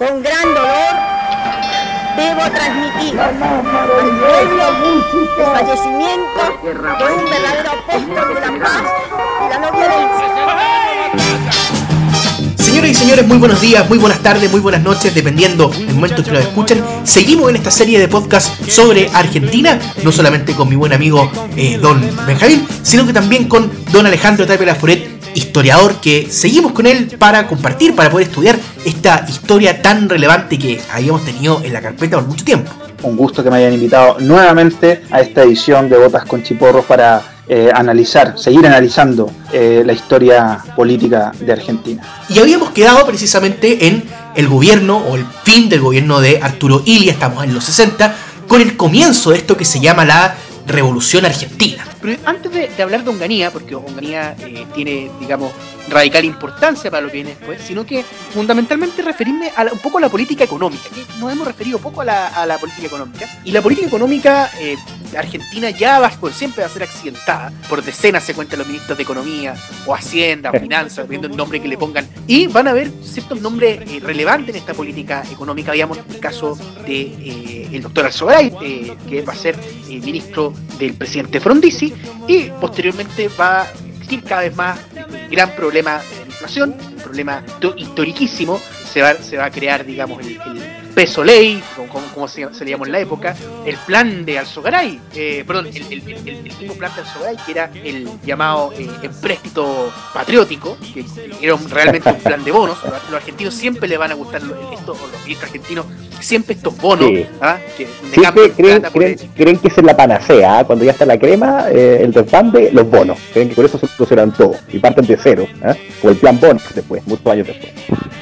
Con gran dolor debo transmitir al pueblo el fallecimiento de un verdadero apóstol de la paz y la no violencia. Señoras y señores, muy buenos días, muy buenas tardes, muy buenas noches, dependiendo del momento que nos escuchen. Seguimos en esta serie de podcast sobre Argentina, no solamente con mi buen amigo eh, Don Benjamín, sino que también con Don Alejandro Tapia Laforet, historiador, que seguimos con él para compartir, para poder estudiar esta historia tan relevante que habíamos tenido en la carpeta por mucho tiempo. Un gusto que me hayan invitado nuevamente a esta edición de Botas con Chiporros para eh, analizar, seguir analizando eh, la historia política de Argentina. Y habíamos quedado precisamente en el gobierno o el fin del gobierno de Arturo Ilia, estamos en los 60, con el comienzo de esto que se llama la Revolución Argentina. Pero antes de, de hablar de Onganía, porque Onganía eh, tiene, digamos, radical importancia para lo que viene después, sino que fundamentalmente referirme a la- un poco a la política económica, que nos hemos referido poco a la, a la política económica. Y la política económica eh, argentina ya va, por siempre va a ser accidentada. Por decenas se cuentan los ministros de Economía, o Hacienda, o Finanzas, viendo el nombre que le pongan. Y van a haber ciertos nombres eh, relevantes en esta política económica. Veamos el caso de eh, el doctor Alzogaray, que va a ser ministro del presidente Frondizi, y posteriormente va a existir cada vez más gran problema de la inflación, un problema to- historiquísimo, se va, se va a crear, digamos, el peso ley, como, se, se le llamó en la época, el plan de Alzogaray, eh, perdón, el, el, el- mismo plan de Alzogaray, que era el llamado eh, empréstito patriótico, que era realmente un plan de bonos, los, argentinos siempre le van a gustar, lo- esto, o los ministros argentinos, siempre estos bonos, Sí. ¿ah? que Siempre creen, que esa es la panacea, ¿ah? cuando ya está la crema, eh, el desbande, los bonos. Creen que con eso se solucionan todo y parten de cero, ¿ah? o el plan bonos después, muchos años después.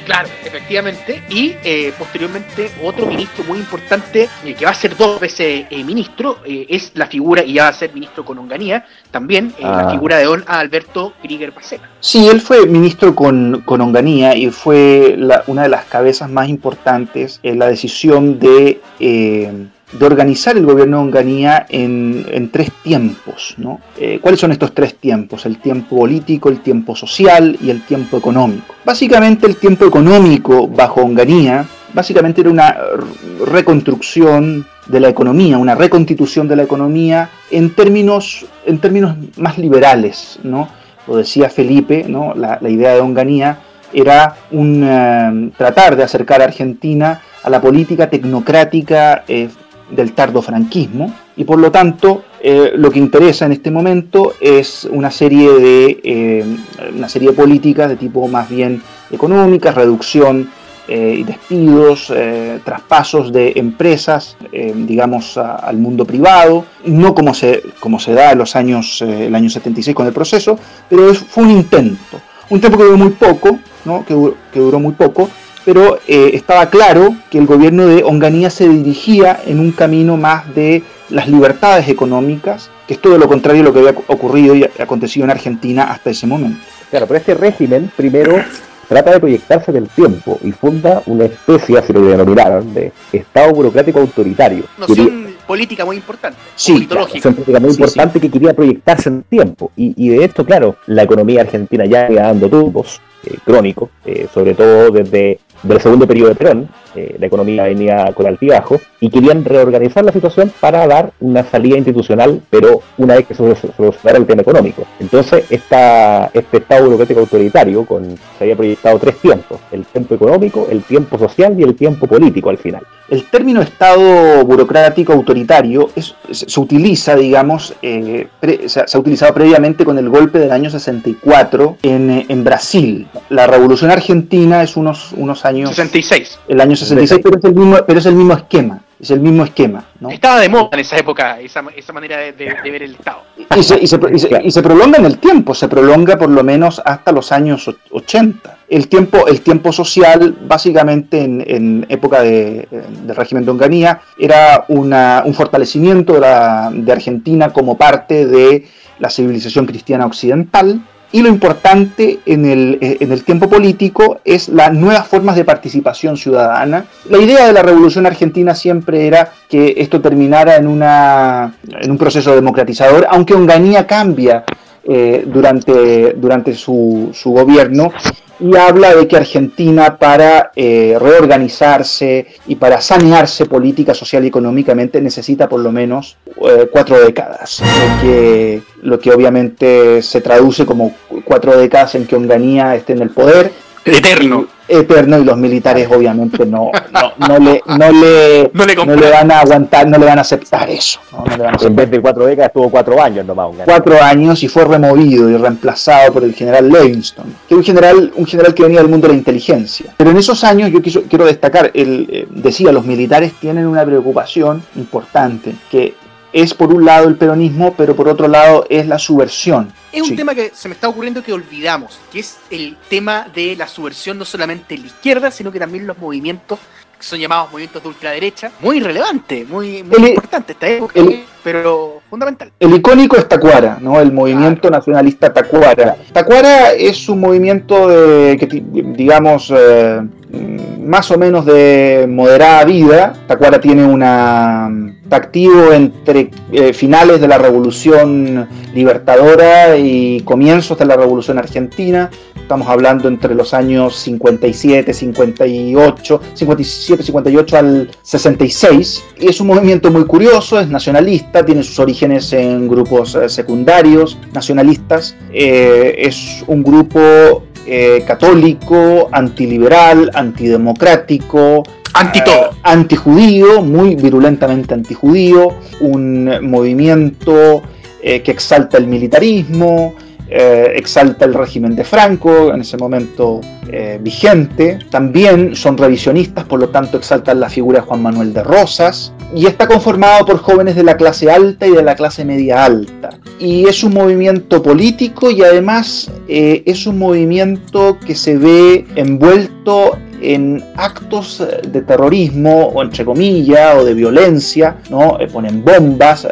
Claro, efectivamente. Y eh, posteriormente otro ministro muy importante, eh, que va a ser dos veces eh, ministro, eh, es la figura, y ya va a ser ministro con Onganía, también la Ah. figura de don Alberto Krieger Pacena. Sí, él fue ministro con, con Onganía y fue la- una de las cabezas más importantes en la decisión de, de organizar el gobierno de Onganía en, en tres tiempos. ¿no? Eh, ¿Cuáles son estos tres tiempos? El tiempo político, el tiempo social y el tiempo económico. Básicamente el tiempo económico bajo Onganía, básicamente era una reconstrucción de la economía, una reconstitución de la economía en términos, en términos más liberales, ¿no? lo decía Felipe, ¿no? la, la idea de Onganía era un, eh, tratar de acercar a Argentina a la política tecnocrática eh, del tardo franquismo y por lo tanto eh, lo que interesa en este momento es una serie de eh, una serie de políticas de tipo más bien económicas, reducción eh, y despidos, traspasos de empresas, digamos, al mundo privado, no como se, como se da en los años, el año 76 con el proceso, pero fue un intento. Un tiempo que duró muy poco, ¿no? que, que duró muy poco, pero eh, estaba claro que el gobierno de Onganía se dirigía en un camino más de las libertades económicas, que es todo lo contrario a lo que había ocurrido y acontecido en Argentina hasta ese momento. Claro, pero este régimen primero trata de proyectarse en el tiempo y funda una especie, así lo denominaron, de Estado burocrático autoritario. Quería- Noción política muy importante, Sí, o politológica. Son política muy Sí, importante que quería proyectarse en el tiempo. Y, y de esto, claro, la economía argentina ya iba dando tumbos eh, crónicos, eh, sobre todo desde del segundo periodo de Perón, eh, la economía venía con altibajo, y querían reorganizar la situación para dar una salida institucional, pero una vez que se solucionara el tema económico. Entonces, esta, este Estado burocrático autoritario con, se había proyectado tres tiempos, el tiempo económico, el tiempo social y el tiempo político al final. El término Estado burocrático autoritario es- se, utiliza, digamos, eh, pre- se, ha- se ha utilizado previamente con el golpe del año 64 en, en Brasil. La Revolución Argentina es unos, unos años... 66. El año 66, pero es el mismo, pero es el mismo esquema. Es el mismo esquema, ¿no? Estaba de moda en esa época esa, esa manera de, de- de ver el Estado. Y se, y, se, y se- y se prolonga en el tiempo, se prolonga por lo menos hasta los años och- 80. El tiempo, el tiempo social, básicamente en, en época de, del régimen de Onganía, era una- un fortalecimiento de, la- de Argentina como parte de la civilización cristiana occidental. Y lo importante en el, eh, en el tiempo político es las nuevas formas de participación ciudadana. La idea de la Revolución Argentina siempre era que esto terminara en, una, en un proceso democratizador, aunque Onganía cambia eh, durante, durante su, su gobierno y habla de que Argentina para eh, reorganizarse y para sanearse política, social y económicamente necesita por lo menos eh, cuatro décadas, lo que, lo que obviamente se traduce como cuatro décadas en que Onganía esté en el poder. Eterno eterno y los militares obviamente no, no, le, no, le, no, le, van a aguantar, no le van a aceptar eso. en vez de cuatro décadas tuvo cuatro años nomás. Cuatro años y fue removido y reemplazado por el general Livingston, que es un general, un general que venía del mundo de la inteligencia. Pero en esos años yo quiero destacar, él eh, decía, los militares tienen una preocupación importante, que es por un lado el peronismo, pero por otro lado es la subversión. Es un tema que se me está ocurriendo que olvidamos, que es el tema de la subversión no solamente en la izquierda, sino que también los movimientos que son llamados movimientos de ultraderecha, muy relevante, muy, muy importante esta época, pero fundamental. El icónico es Tacuara, ¿no? El movimiento nacionalista Tacuara. Tacuara es un movimiento de, que, digamos, eh, más o menos de moderada vida. Tacuara tiene una activo entre eh, finales de la Revolución Libertadora y comienzos de la Revolución Argentina. Estamos hablando entre los años 57, 58, 57, 58 al 66. Es un movimiento muy curioso, es nacionalista, tiene sus orígenes en grupos eh, secundarios nacionalistas. Eh, es un grupo católico, antiliberal, antidemocrático, Anti todo. antijudío, muy virulentamente antijudío, un movimiento que exalta el militarismo, eh, exalta el régimen de Franco, en ese momento eh, vigente. También son revisionistas, por lo tanto exaltan la figura de Juan Manuel de Rosas. Y está conformado por jóvenes de la clase alta y de la clase media alta. Y es un movimiento político y además eh, es un movimiento que se ve envuelto en actos de terrorismo, o entre comillas, o de violencia, ¿no? ponen bombas,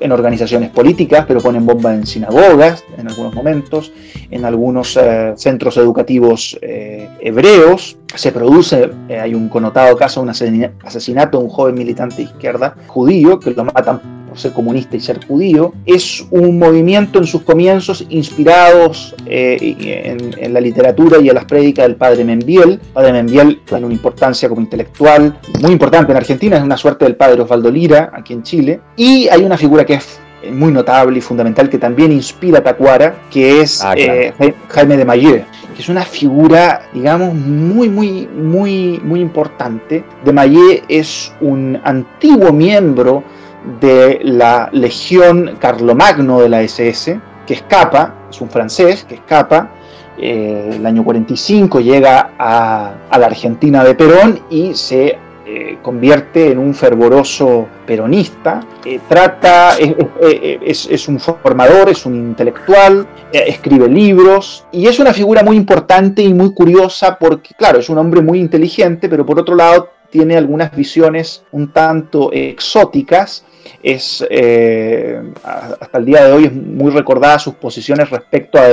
en organizaciones políticas, pero ponen bombas en sinagogas en algunos momentos, en algunos eh, centros educativos eh, hebreos. Se produce, eh, hay un connotado caso, un asesinato de un joven militante de izquierda judío que lo matan por ser comunista y ser judío, es un movimiento en sus comienzos inspirados en, la literatura y en las prédicas del padre Membiel. padre Membiel tiene una importancia como intelectual muy importante en Argentina, es una suerte del padre Osvaldo Lira aquí en Chile. Y hay una figura que es muy notable y fundamental que también inspira a Tacuara, que es ah, eh, Jaime de Maillet, que es una figura, digamos, muy, muy, muy, muy importante. De Maillet es un antiguo miembro de la Legión Carlomagno de la SS, que escapa, es un francés que escapa, eh, el año 45 llega a, la Argentina de Perón y se eh, convierte en un fervoroso peronista, eh, trata, es, un formador, es un intelectual, escribe libros y es una figura muy importante y muy curiosa porque, claro, es un hombre muy inteligente, pero por otro lado tiene algunas visiones un tanto exóticas es hasta el día de hoy es muy recordada sus posiciones respecto a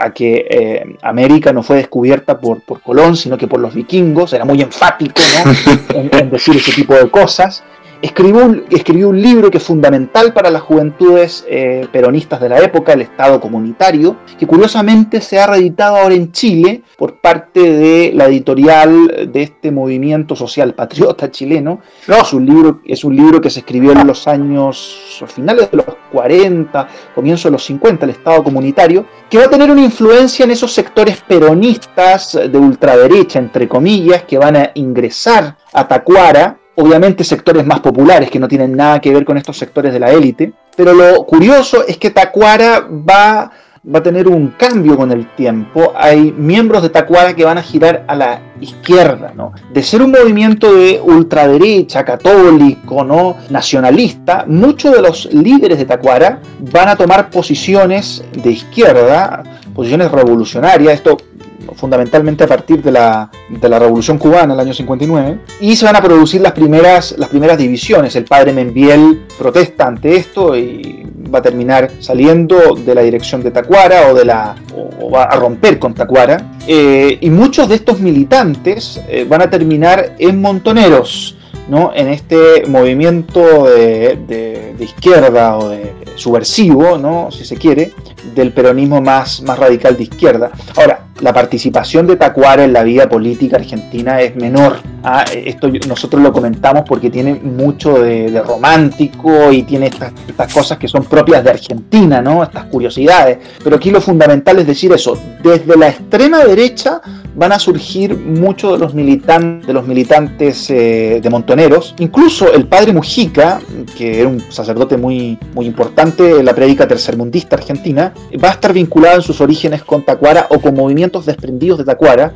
a que eh, América no fue descubierta por, por, Colón, sino que por los vikingos, era muy enfático en, decir ese tipo de cosas. Escribió un, escribió un libro que es fundamental para las juventudes eh, peronistas de la época, El Estado Comunitario, que curiosamente se ha reeditado ahora en Chile por parte de la editorial de este movimiento social patriota chileno. Es, un libro, es un libro que se escribió en los años finales de los 40, comienzo de los 50, El Estado Comunitario, que va a tener una influencia en esos sectores peronistas de ultraderecha, entre comillas, que van a ingresar a Tacuara obviamente sectores más populares que no tienen nada que ver con estos sectores de la élite, pero lo curioso es que Tacuara va, va a tener un cambio con el tiempo. Hay miembros de Tacuara que van a girar a la izquierda, ¿no? De ser un movimiento de ultraderecha, católico, ¿no? nacionalista, muchos de los líderes de Tacuara van a tomar posiciones de izquierda, posiciones revolucionarias. Esto fundamentalmente a partir de la, de la Revolución Cubana, el año 59, y se van a producir las primeras, las primeras divisiones. El padre Membiel protesta ante esto y va a terminar saliendo de la dirección de Tacuara o, de la, o, va a romper con Tacuara. Eh, y muchos de estos militantes eh, van a terminar en montoneros. ¿no? en este movimiento de, de, izquierda o de subversivo, ¿no? si se quiere, del peronismo más, más radical de izquierda. Ahora, la participación de Tacuara en la vida política argentina es menor. Ah, esto nosotros lo comentamos porque tiene mucho de, romántico y tiene estas, cosas que son propias de Argentina, ¿no? Estas curiosidades. Pero aquí lo fundamental es decir eso. Desde la extrema derecha van a surgir muchos de los, militantes, de los militantes eh, de Montoneros. Incluso el padre Mujica, que era un sacerdote muy, muy importante en la prédica tercermundista argentina, va a estar vinculado en sus orígenes con Tacuara o con movimientos desprendidos de Tacuara.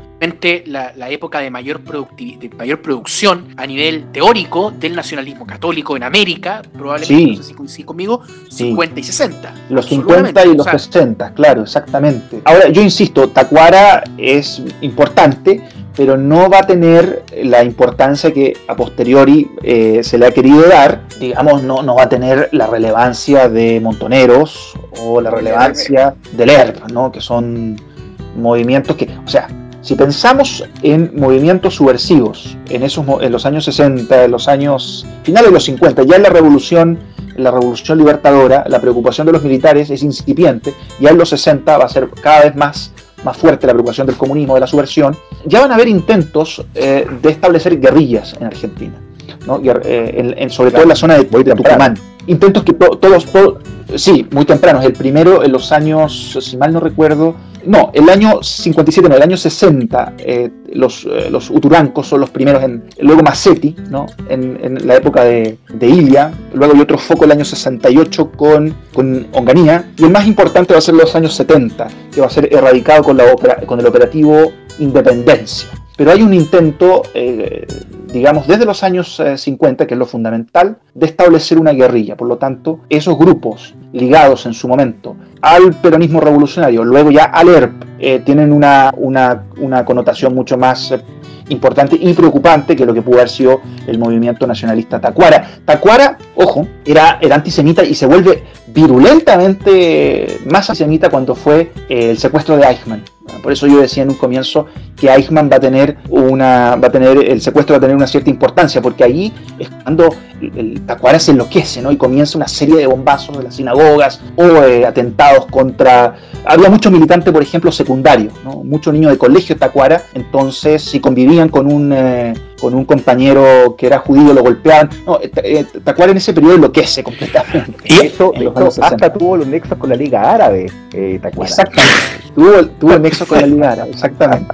La, la época de mayor, de mayor producción a nivel teórico del nacionalismo católico en América, probablemente, no sé si coincide conmigo, 50 y 60. Los 50 y los 60, claro, exactamente. Ahora, yo insisto, Tacuara es importante, pero no va a tener la importancia que a posteriori eh, se le ha querido dar, digamos, no, no va a tener la relevancia de Montoneros o la relevancia del ERP, ¿no? que son movimientos que, o sea, si pensamos en movimientos subversivos en, esos, en los años 60, en los años finales de los 50, ya en la revolución, la revolución libertadora, la preocupación de los militares es incipiente, ya en los 60 va a ser cada vez más más fuerte la preocupación del comunismo, de la subversión, ya van a haber intentos eh, de establecer guerrillas en Argentina, eh, sobre todo en la zona de, Tucumán. Intentos que todos, todos, sí, muy tempranos. El primero en los años, si mal no recuerdo, no, el año 57, no, el año 60, eh, los, eh, los uturancos son los primeros, en, luego Massetti, ¿no? en, la época de, de, Ilia, luego hay otro foco el año 68 con, con Onganía, y el más importante va a ser los años 70, que va a ser erradicado con, la con el operativo Independencia. Pero hay un intento, eh, digamos, desde los años 50, que es lo fundamental, de establecer una guerrilla. Por lo tanto, esos grupos ligados en su momento al peronismo revolucionario, luego ya al ERP, eh, tienen una, una, connotación mucho más eh, importante y preocupante que lo que pudo haber sido el movimiento nacionalista Tacuara. Tacuara, ojo, era, era antisemita y se vuelve virulentamente más antisemita cuando fue eh, el secuestro de Eichmann. Por eso yo decía en un comienzo que Eichmann va a tener una, va a tener, el secuestro va a tener una cierta importancia, porque ahí es cuando el, Tacuara se enloquece, ¿no? Y comienza una serie de bombazos de las sinagogas o eh, atentados contra. Había muchos militantes, por ejemplo, secundarios, ¿no? Muchos niños de colegio Tacuara, entonces si convivían con un eh, con un compañero que era judío, lo golpeaban. No, eh, Tacuara en ese periodo enloquece completamente. Y eso, hasta tuvo los nexos con la Liga Árabe, eh, Tacuara. Exactamente. Tuvo, tuvo el nexo con la Liga Árabe, exactamente.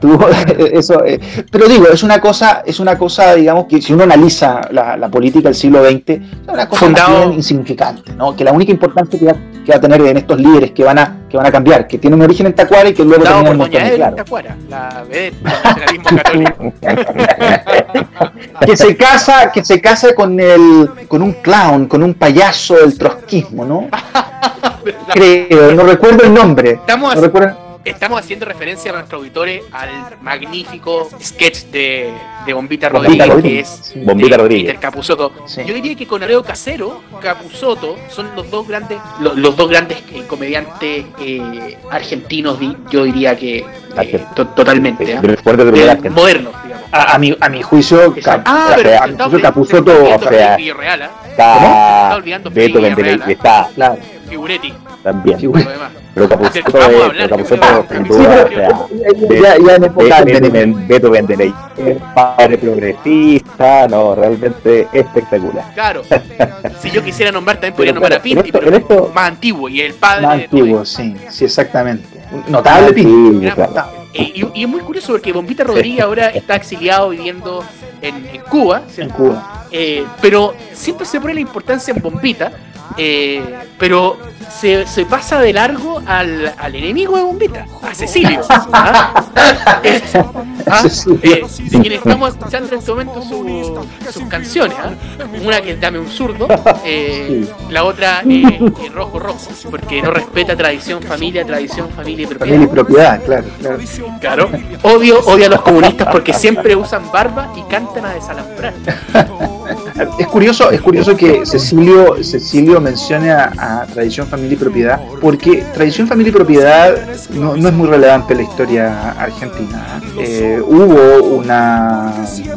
tuvo eso, eh, pero digo, es una cosa, es una cosa, digamos, que si uno analiza la, política del siglo XX, es una cosa bien insignificante, ¿no? Que la única importancia que va, que va a tener en estos líderes que van a que van a cambiar, que tienen un origen en Tacuara y que luego terminan en claro. Tacuara, la nacionalismo católico. que se casa, que se casa con el con un clown, con un payaso del trotskismo, ¿no? Creo, no recuerdo el nombre. Estamos, estamos haciendo referencia a nuestros auditores al magnífico sketch de, de Bombita, Rodríguez, que es Bombita Rodríguez. Peter Capusotto. Yo diría que con Areo Casero, Capusotto son los dos grandes, los, dos grandes eh, comediantes eh, argentinos, yo diría que eh, totalmente. modernos, digamos. A, mi, a mi juicio, ah, pero Capusotto, o sea, está, olvidando Beto está, claro. Figuretti. También. Pero Capuzotto es, Capuzotto sin duda, o sea, ya, en época de Beto Vendeley, padre progresista, no, realmente espectacular. Claro, si yo quisiera nombrar también podría nombrar a Pinti, pero esto, más antiguo y el padre. Más antiguo, sí, sí, exactamente. Notable Pinti. Y, y, es muy curioso porque Bombita Rodríguez ahora está exiliado viviendo en, en Cuba, En Cuba. Eh, pero siempre se pone la importancia en Bombita eh, pero se, se, pasa de largo al, al, enemigo de Bombita, a Cecilio. ¿ah? Eh, ¿ah? Eh, de quien estamos escuchando en este momento su, sus canciones. ¿ah? Una que es Dame un zurdo, la otra Rojo Rojo, porque no respeta tradición, familia, tradición, familia y propiedad. Familia y propiedad, claro. Claro. Odio, odio a los comunistas porque siempre usan barba y cantan a desalambrar. Es curioso, es curioso que Cecilio, Cecilio mencione a, Tradición, Familia y Propiedad, porque Tradición, Familia y Propiedad no, es muy relevante en la historia argentina. ¿eh? Hubo una,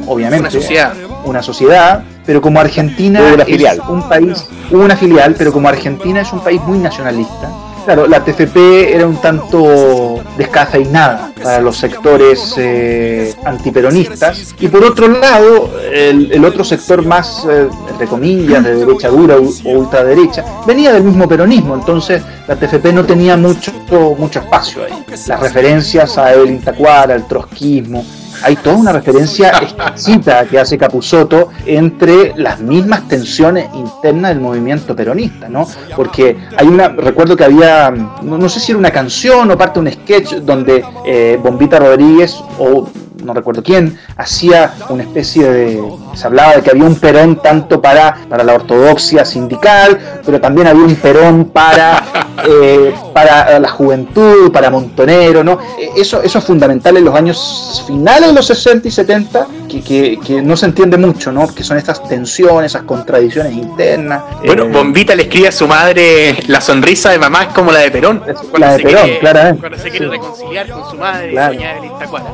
obviamente, una sociedad, una sociedad pero como Argentina una es filial. un país, hubo una filial, pero como Argentina es un país muy nacionalista, claro, la TFP era un tanto descafeinada para los sectores eh, antiperonistas, y por otro lado, el, otro sector más, eh, entre comillas, de derecha dura o ultraderecha, venía del mismo peronismo, entonces la TFP no tenía mucho, mucho espacio ahí. Las referencias a Evelyn Tacuara, al trotskismo, hay toda una referencia exquisita que hace Capusotto entre las mismas tensiones internas del movimiento peronista, ¿no? Porque hay una, recuerdo que había, no, no sé si era una canción o parte de un sketch donde eh, Bombita Rodríguez o no recuerdo quién, hacía una especie de. Se hablaba de que había un perón tanto para, para la ortodoxia sindical, pero también había un perón para, eh, para la juventud, para Montonero, ¿no? Eh, Eso, eso es fundamental en los años finales de los 60 y 70, que, que, que no se entiende mucho, ¿no? Que son estas tensiones, esas contradicciones internas. Bueno, eh, Bombita le escribe a su madre la sonrisa de mamá es como la de Perón. La de Perón, quiere- claramente. Cuando se quiere Sí. reconciliar con su madre, Claro. doña.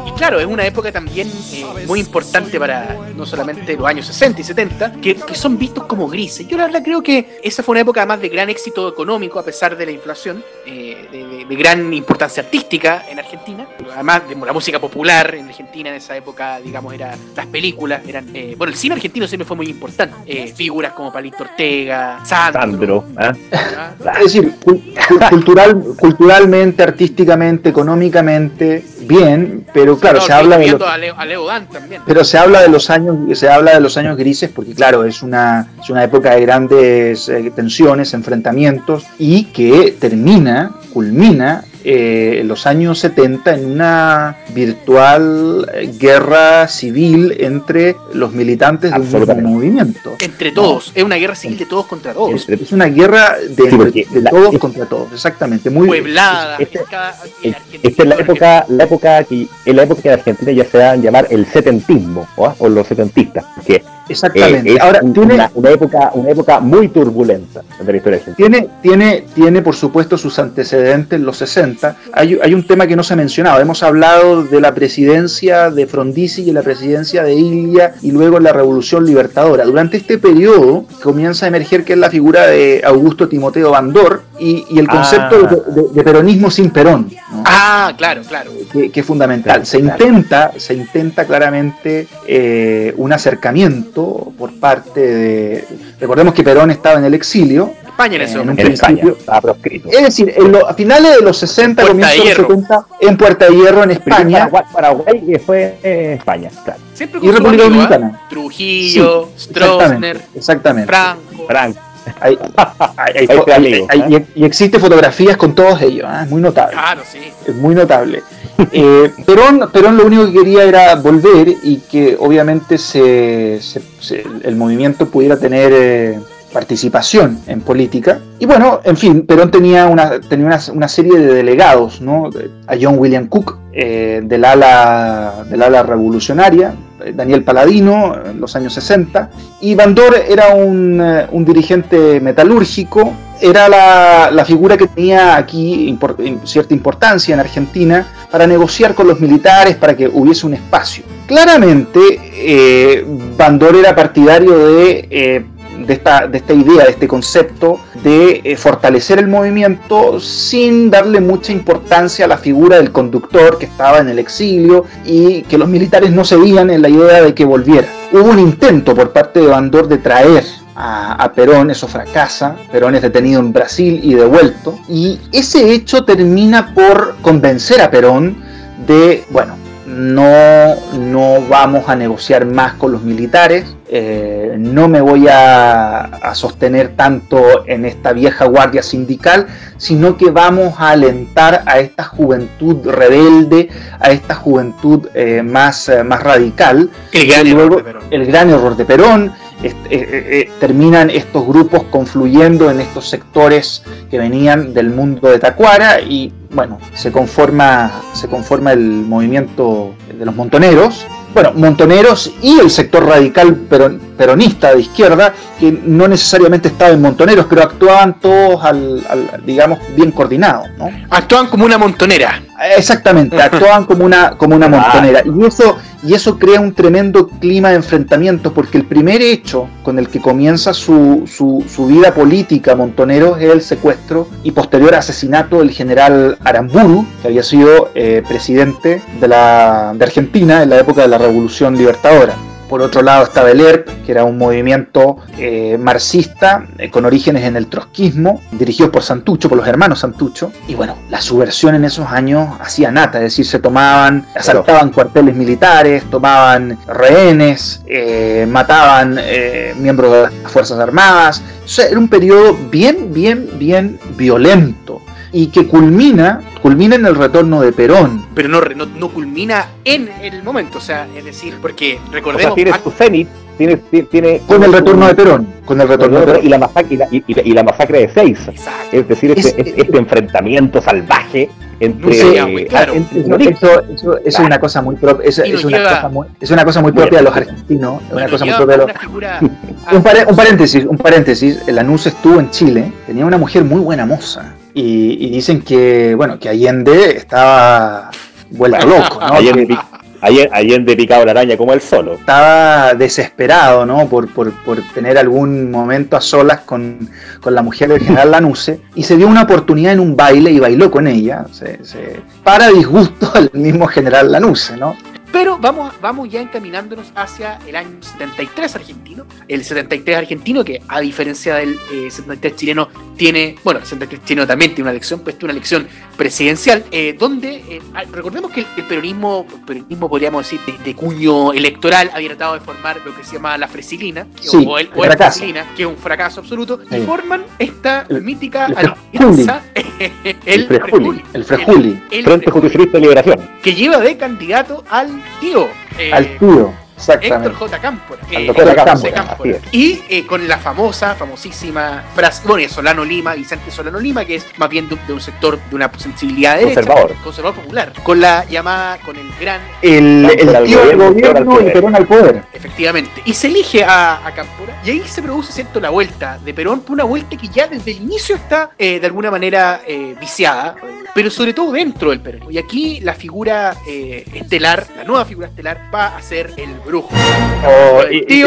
Y claro, es una época también eh, muy importante para no solamente los años 60 y 70, que, que son vistos como grises. Yo la verdad creo que esa fue una época además de gran éxito económico a pesar de la inflación, eh, de, de- de gran importancia artística en Argentina, además de la música popular en Argentina en esa época, digamos, era las películas, eran, eh, bueno, el cine argentino siempre fue muy importante, Eh, figuras como Palito Ortega, Sandro, Sandro, ¿ah? ¿ah? Es decir, cul- cul- cultural, culturalmente, artísticamente, económicamente, bien, pero claro, No, se habla de los, a Leo, a Leo Dan también. pero se habla de los años, se habla de los años grises porque claro, es una, es una época de grandes eh, tensiones, enfrentamientos y que termina, culmina eh, en los años 70 en una virtual guerra civil entre los militantes de un mismo movimiento. Entre todos, es una guerra civil de todos contra todos. Entre- Es una guerra de, Sí, porque de la- todos es- contra todos, exactamente. Muy Pueblada, Este- Es- Esta es la época, la época que, en la época que en Argentina ya se dan a llamar el setentismo, ¿o, o los setentistas, que eh, Exactamente. es Ahora, un- tiene, una, una época, una época muy turbulenta de la historia argentina. tiene, tiene, tiene, por supuesto, sus antecedentes en los 60. Hay, hay un tema que no se ha mencionado. Hemos hablado de la presidencia de Frondizi y la presidencia de Ilia y luego la Revolución Libertadora. Durante este periodo comienza a emerger que es la figura de Augusto Timoteo Bandor y, y el Ah. concepto de, de- de peronismo sin Perón. ¿no? Ah, claro, claro. que, que es fundamental. Claro, se claro. intenta, se intenta claramente eh, un acercamiento por parte de. Recordemos que Perón estaba en el exilio. España en ese En un momento. En España, principio- estaba proscrito. Es decir, en lo- a finales de los 60, Puerta comienzos de los Hierro. 70, en Puerta de Hierro, en España. Paraguay, Paraguay, que fue eh, España, claro. Siempre Y República amigo, ¿ah? Dominicana. Trujillo, Exactamente. Stroessner, exactamente. Franco. Franco. Hay- hay- hay- Ahí fue hay- amigo, hay- ¿eh? y, y existe fotografías con todos ellos, es muy notable. Claro, sí. es muy notable. Eh, Perón, Perón lo único que quería era volver y que obviamente el movimiento pudiera tener eh, participación en política. Y bueno, en fin, Perón tenía una, tenía una, serie de delegados, ¿no? A John William Cook, eh, del, ala, del revolucionaria, eh, Daniel Paladino, en los años 60, y Bandor era un, eh, un dirigente metalúrgico, era la, figura que tenía aquí cierta importancia en Argentina para negociar con los militares para que hubiese un espacio. Claramente, eh, Bandor era partidario de, eh, de, esta, de esta idea, de este concepto de eh, fortalecer el movimiento sin darle mucha importancia a la figura del conductor que estaba en el exilio y que los militares no cedían en la idea de que volviera. Hubo un intento por parte de Bandor de traer a, a Perón, eso fracasa, Perón es detenido en Brasil y devuelto, y ese hecho termina por convencer a Perón de, bueno, no, no vamos a negociar más con los militares, eh, no me voy a, a sostener tanto en esta vieja guardia sindical, sino que vamos a alentar a esta juventud rebelde, a esta juventud eh, más, eh, más radical, El gran y error luego de Perón. el gran error de Perón. Eh, eh, eh, terminan estos grupos confluyendo en estos sectores que venían del mundo de Tacuara y bueno, se conforma, se conforma el movimiento de los montoneros. Bueno, montoneros y el sector radical peron- peronista de izquierda, que no necesariamente estaba en montoneros, pero actuaban todos, al, al- digamos, bien coordinados. ¿no? Actúan como una montonera. Exactamente, actuaban como una, como una Ah. montonera. Y eso, y eso crea un tremendo clima de enfrentamientos porque el primer hecho con el que comienza su, su, vida política Montonero es el secuestro y posterior asesinato del general Aramburu, que había sido eh, presidente de, la, de Argentina en la época de la Revolución Libertadora. Por otro lado estaba el ERP, que era un movimiento eh, marxista eh, con orígenes en el trotskismo, dirigido por Santucho, por los hermanos Santucho. Y bueno, la subversión en esos años hacía nata, es decir, se tomaban, asaltaban cuarteles militares, tomaban rehenes, eh, mataban miembros de las Fuerzas Armadas. O sea, era un periodo bien, bien, bien violento y que culmina, culmina en el retorno de Perón. Pero no, no, culmina en el momento, o sea, es decir, porque recordemos... O sea, tiene su cenit, tiene, tiene, con el retorno de Perón, con el retorno de Perón. Y la masacre, y la, masacre de Seiza. Es decir, este, este, enfrentamiento salvaje entre, claro. eso, eso, es una cosa muy propia es, es, una cosa muy, es una cosa muy propia de los argentinos una cosa muy propia de los... un, un, paréntesis un paréntesis el anuncio estuvo en Chile tenía una mujer muy buena moza y, dicen que, bueno, que Allende estaba vuelto loco, ¿no? Allende, Allende, picado la araña como él solo. Estaba desesperado, ¿no? Por, por, por tener algún momento a solas con, con, la mujer del general Lanuse y se dio una oportunidad en un baile y bailó con ella, se, se, para disgusto del mismo general Lanuse, ¿no? Pero vamos, vamos ya encaminándonos hacia el año 73 argentino. El 73 argentino, que a diferencia del 73 eh, chileno, tiene, bueno, el 73 chileno también tiene una elección, pues tiene una elección presidencial, eh, donde eh, ah, recordemos que el, peronismo, peronismo podríamos decir, de, cuño electoral, había tratado de formar lo que se llama la fresilina, o, el, fresilina, que es un fracaso absoluto, y forman esta mítica alianza, el, Frejuli, el Frejuli, Frente Justicialista de Liberación, que lleva de candidato al tío. Eh, al tío. Héctor J. Cámpora. Eh, y eh, con la famosa, famosísima frase, bueno, Solano Lima, Vicente Solano Lima, que es más bien de, un sector de una sensibilidad de conservador. conservador popular, con la llamada, con el gran... El, el tío del gobierno y Perón al poder. Efectivamente. Y se elige a, a Cámpora, y ahí se produce, ¿cierto?, la vuelta de Perón, una vuelta que ya desde el inicio está de alguna manera viciada, pero sobre todo dentro del Perón. Y aquí la figura estelar, la nueva figura estelar, va a ser el brujo. Oh, y,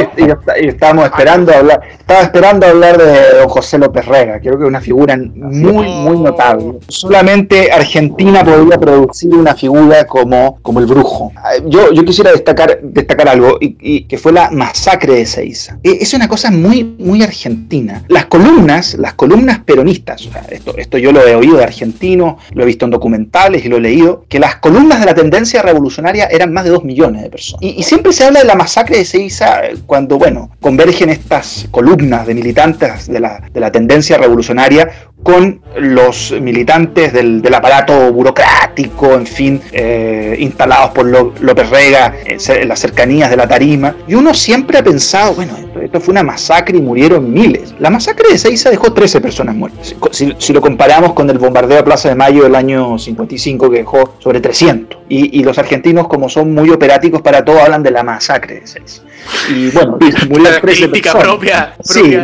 estábamos esperando hablar, estaba esperando hablar de don José López Rega, creo que es una figura muy, muy notable. Solamente Argentina podría producir una figura como, como el brujo. Yo, yo quisiera destacar, destacar algo, y, que fue la masacre de Seiza. E, es una cosa muy, muy argentina. Las columnas, las columnas peronistas, esto, esto yo lo he oído de argentinos, lo he visto en documentales y lo he leído, que las columnas de la tendencia revolucionaria eran más de dos millones de personas. Y, y siempre se habla de la masacre de Seiza cuando, bueno, convergen estas columnas de militantes de la, de la tendencia revolucionaria con los militantes del, aparato burocrático, en fin, eh, instalados por López Rega en las cercanías de la tarima. Y uno siempre ha pensado, bueno, esto, fue una masacre y murieron miles. La masacre de Seiza dejó 13 personas muertas. Si, lo comparamos con el bombardeo a Plaza de Mayo del año 55, que dejó sobre 300. Y, y los argentinos, como son muy operáticos para todo, hablan de la masacre de Seiza. Y bueno, murieron 13 personas. Propia, Sí,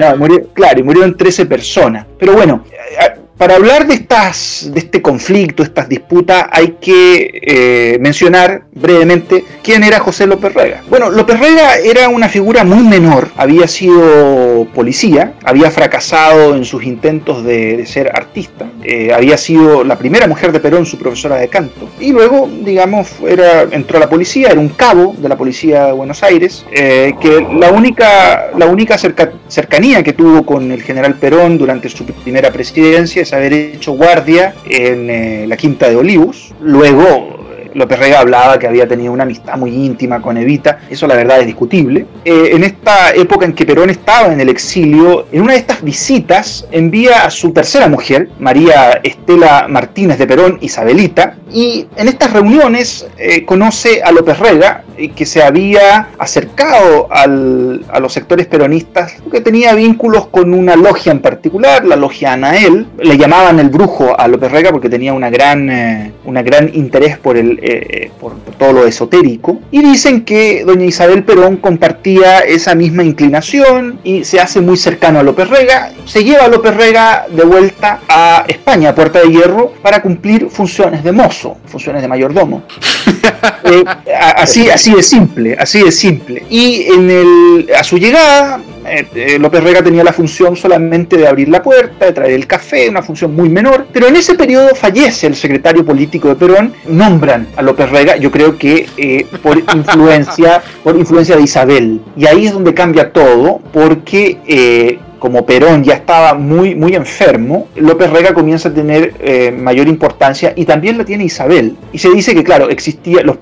claro, y murieron 13 personas. Pero bueno, para hablar de, estas, de este conflicto, estas disputas, hay que eh, mencionar brevemente quién era José López Rega. Bueno, López Rega era una figura muy menor, había sido policía, había fracasado en sus intentos de, ser artista, eh, había sido la primera mujer de Perón, su profesora de canto, y luego, digamos, era, entró a la policía, era un cabo de la policía de Buenos Aires, eh, que la única, la única cercanía que tuvo con el general Perón durante su primera presidencia haber hecho guardia en eh, la Quinta de Olivos. Luego López Rega hablaba que había tenido una amistad muy íntima con Evita, eso la verdad es discutible. Eh, en esta época en que Perón estaba en el exilio, en una de estas visitas envía a su tercera mujer, María Estela Martínez de Perón, Isabelita, y en estas reuniones eh, conoce a López Rega, eh, que se había acercado a los sectores peronistas, que tenía vínculos con una logia en particular, la logia Anael, le llamaban el brujo a López Rega porque tenía una gran, una gran interés por el, eh, por, todo lo esotérico, y dicen que doña Isabel Perón compartía esa misma inclinación y se hace muy cercano a López Rega, se lleva a López Rega de vuelta a España, a Puerta de Hierro, para cumplir funciones de mozo mozo, funciones de mayordomo. Eh, así, así de simple, así de simple. Y en el, a su llegada, eh, eh, López Rega tenía la función solamente de abrir la puerta, de traer el café, una función muy menor, pero en ese periodo fallece el secretario político de Perón, nombran a López Rega, yo creo que eh, por influencia, por influencia de Isabel, y ahí es donde cambia todo, porque como Perón ya estaba muy, muy enfermo, López Rega comienza a tener mayor importancia y también la tiene Isabel. Y se dice que, claro, existía, los,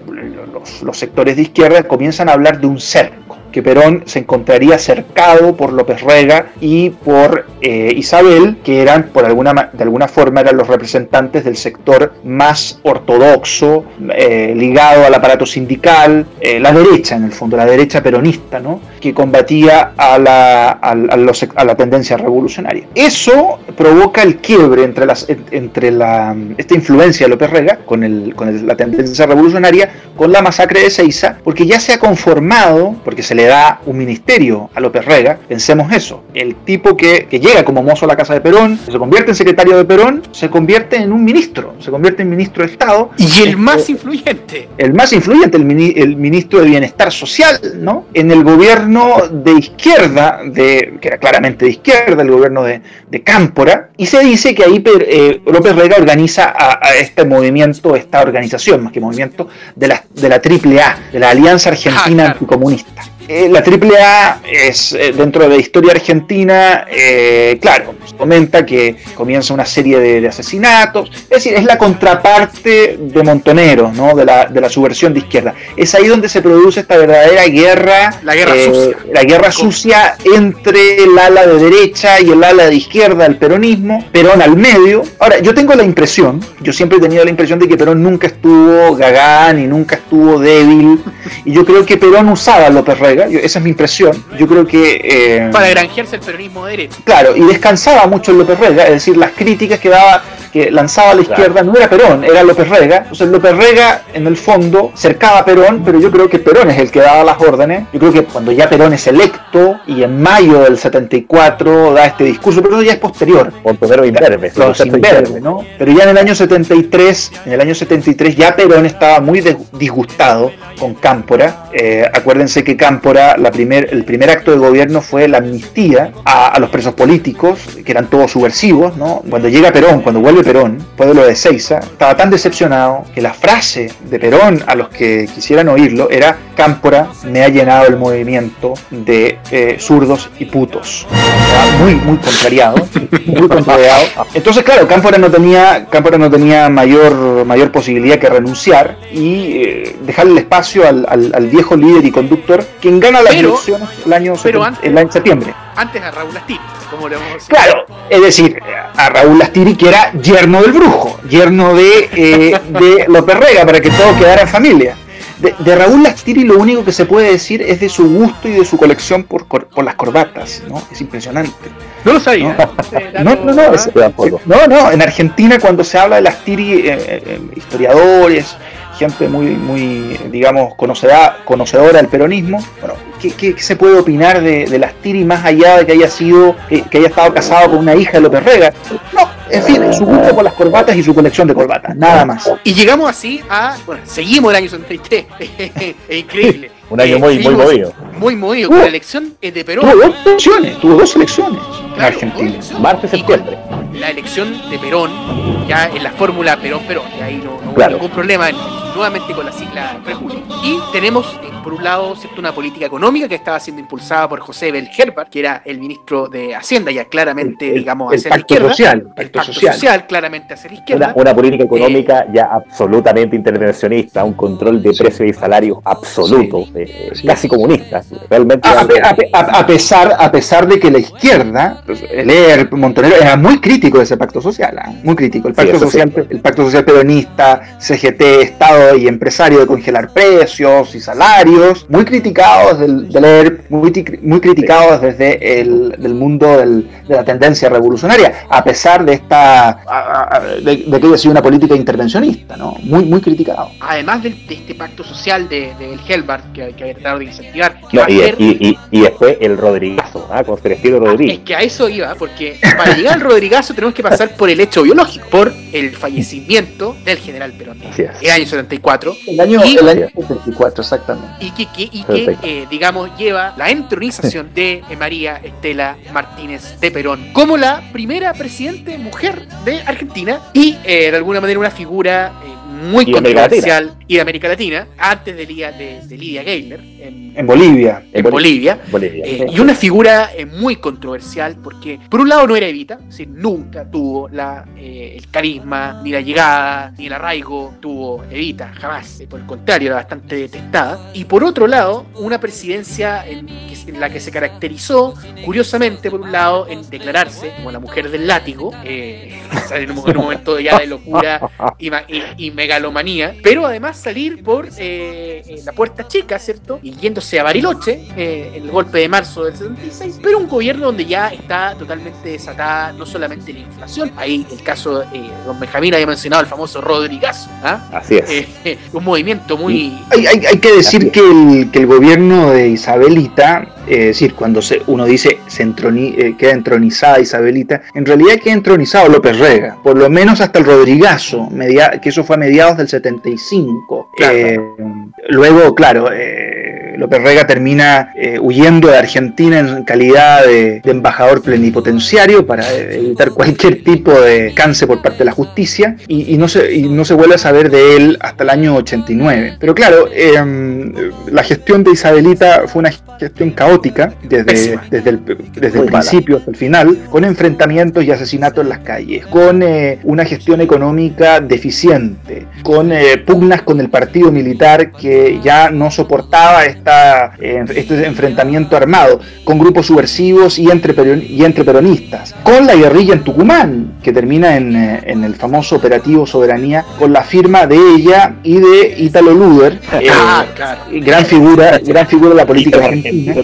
los, sectores de izquierda comienzan a hablar de un ser que Perón se encontraría cercado por López Rega y por eh, Isabel, que eran por alguna, de alguna forma eran los representantes del sector más ortodoxo, eh, ligado al aparato sindical, eh, la derecha en el fondo, la derecha peronista, ¿no? Que combatía a la, a, la tendencia revolucionaria. Eso provoca el quiebre entre, las, entre la, esta influencia de López Rega con, el, con la tendencia revolucionaria, con la masacre de Seiza, porque ya se ha conformado, porque se le da un ministerio a López Rega, pensemos eso, el tipo que, llega como mozo a la casa de Perón, se convierte en secretario de Perón, se convierte en un ministro, se convierte en ministro de Estado. Y el más influyente. El más influyente, el, ministro de Bienestar Social, ¿no? En el gobierno de izquierda, de, que era claramente de izquierda, el gobierno de, Cámpora, y se dice que ahí eh, López Rega organiza a, este movimiento, esta organización, más que movimiento, de la, de la AAA, de la Alianza Argentina ah, Anticomunista. Eh, la AAA es, eh, dentro de la historia argentina, eh, claro, comenta que comienza una serie de, asesinatos, es decir, es la contraparte de Montonero, ¿no? de, la, de la subversión de izquierda. Es ahí donde se produce esta verdadera guerra, la guerra sucia, la guerra sucia entre el ala de derecha y el ala de izquierda, el peronismo, Perón al medio. Ahora, yo tengo la impresión, yo siempre he tenido la impresión de que Perón nunca estuvo gagán y nunca estuvo débil, y yo creo que Perón usaba a López Rega esa es mi impresión. Yo creo que. Eh, Para granjearse el peronismo de derecha. Claro, y descansaba mucho en López Rega, es decir, las críticas que daba que lanzaba a la izquierda no era Perón, era López Rega. Entonces López Rega, en el fondo, cercaba a Perón, pero yo creo que Perón es el que daba las órdenes. Yo creo que cuando ya Perón es electo y en mayo del 74 da este discurso, pero eso ya es posterior. Imberbe. ¿no? Pero ya en el año 73, en el año 73 ya Perón estaba muy disgustado con Cámpora. Eh, acuérdense que Cámpora, la primer, el primer acto de gobierno fue la amnistía a, a los presos políticos, que eran todos subversivos, ¿no? Cuando llega Perón, cuando vuelve Perón, pueblo de Seiza, estaba tan decepcionado que la frase de Perón a los que quisieran oírlo era Cámpora me ha llenado el movimiento de eh, zurdos y putos. muy, muy contrariado, muy contrariado. Entonces, claro, Cámpora no tenía, Cámpora no tenía mayor, mayor posibilidad que renunciar y eh, dejarle el espacio al, viejo líder y conductor, quien gana las elecciones el año, el año septiembre. Antes a Raúl Astiri. Claro, es decir, a Raúl Lastiri, que era yerno del brujo, yerno de, eh, de López Rega, para que todo quedara en familia. De, Raúl Lastiri lo único que se puede decir es de su gusto y de su colección por, por las corbatas, ¿no? Es impresionante. No lo sabía. No, no, no, no, no, en Argentina cuando se habla de Lastiri, eh, eh, historiadores, gente muy, muy digamos, conocedora, conocedora del peronismo, bueno, ¿qué, se puede opinar de, de Lastiri más allá de que haya sido, que, haya estado casado con una hija de López Rega? No, en fin, su gusto por las corbatas y su colección de corbatas, nada más. Y llegamos así a, bueno, seguimos el año 73, es increíble. Un año muy, muy movido. Muy movido, con la elección de Perón. Tuvo dos elecciones, tuvo dos elecciones en Argentina. Martes, septiembre. La elección de Perón, ya en la fórmula Perón-Perón, ahí no, no hubo ningún problema, nuevamente con la sigla Prejulio. Y tenemos, eh, por un lado, una política económica que estaba siendo impulsada por José Belgerbar, que era el ministro de Hacienda, ya claramente, digamos, hacia la izquierda. Social, el pacto social. claramente hacia la izquierda. Una, política económica eh, ya absolutamente intervencionista, un control de precios y salarios absoluto. Eh, casi comunista Realmente a, pesar, a pesar de que la izquierda, el ERP, Montonero, era muy crítico de ese pacto social, ¿ah? muy crítico. El pacto, social, el pacto social peronista, CGT, Estado y empresario de congelar precios y salarios, muy criticados del, del ERP, muy, muy criticados desde el del mundo de la tendencia revolucionaria, a pesar de esta de, que haya sido una política intervencionista, ¿no? muy, muy criticado. Además de, este pacto social de, del Helbart que, que había tratado de incentivar. y, después el Rodrigazo. ¿ah? con Celestino Es Rodríguez. que a eso iba, porque para llegar al Rodrigazo tenemos que pasar por el hecho biológico, por el fallecimiento del general Perón es. el año 74, El año, Y- el año 74, exactamente. y que, que- y que, eh, digamos, lleva la entronización de eh, María Estela Martínez de Perón como la primera presidente mujer de Argentina y, eh, de alguna manera, una figura eh, muy Y de América controversial y de América Latina, antes de, Lidia- de, de Lidia Gayler en, En Bolivia. en Boli- Bolivia. Bolivia. Eh, y una figura eh, muy controversial porque, por un lado, no era Evita, es decir, nunca tuvo la, eh, el carisma, ni la llegada, ni el arraigo, tuvo Evita, jamás. Por el contrario, era bastante detestada. Y por otro lado, una presidencia en, que se- en la que se caracterizó, curiosamente, por un lado, en declararse como la mujer del látigo, en, un, en un momento ya de locura y, y- y megalomanía, pero además salir por eh, eh, la puerta chica, ¿cierto? Y yéndose a Bariloche, eh, el golpe de marzo del 76, pero un gobierno donde ya está totalmente desatada no solamente la inflación, ahí el caso, eh, don Benjamín había mencionado el famoso Rodrigazo, ¿ah? Así es. Eh, un movimiento muy... Hay, hay- hay que decir que el, que el gobierno de Isabelita, es decir, cuando se, uno dice se entroni- queda entronizada Isabelita, en realidad queda entronizado López Rega, por lo menos hasta el Rodrigazo, media- que eso fue a mediados del 75. Claro. Eh, luego, claro, eh, López Rega termina eh, huyendo de Argentina en calidad de, de embajador plenipotenciario para eh, evitar cualquier tipo de cáncer por parte de la justicia y, y no se, y no se vuelve a saber de él hasta el año 89. Pero claro, eh, la gestión de Isabelita fue una gestión caótica desde, desde el, desde principio hasta el final, con enfrentamientos y asesinatos en las calles, con eh, una gestión económica deficiente, con pugnas con el partido militar que ya no soportaba esta, eh, este enfrentamiento armado, con grupos subversivos y entre, peron- y entre peronistas, con la guerrilla en Tucumán, que termina en, eh, en el famoso operativo Soberanía, con la firma de ella y de Italo Luder, eh, ah, claro. gran figura, gran figura de la política argentina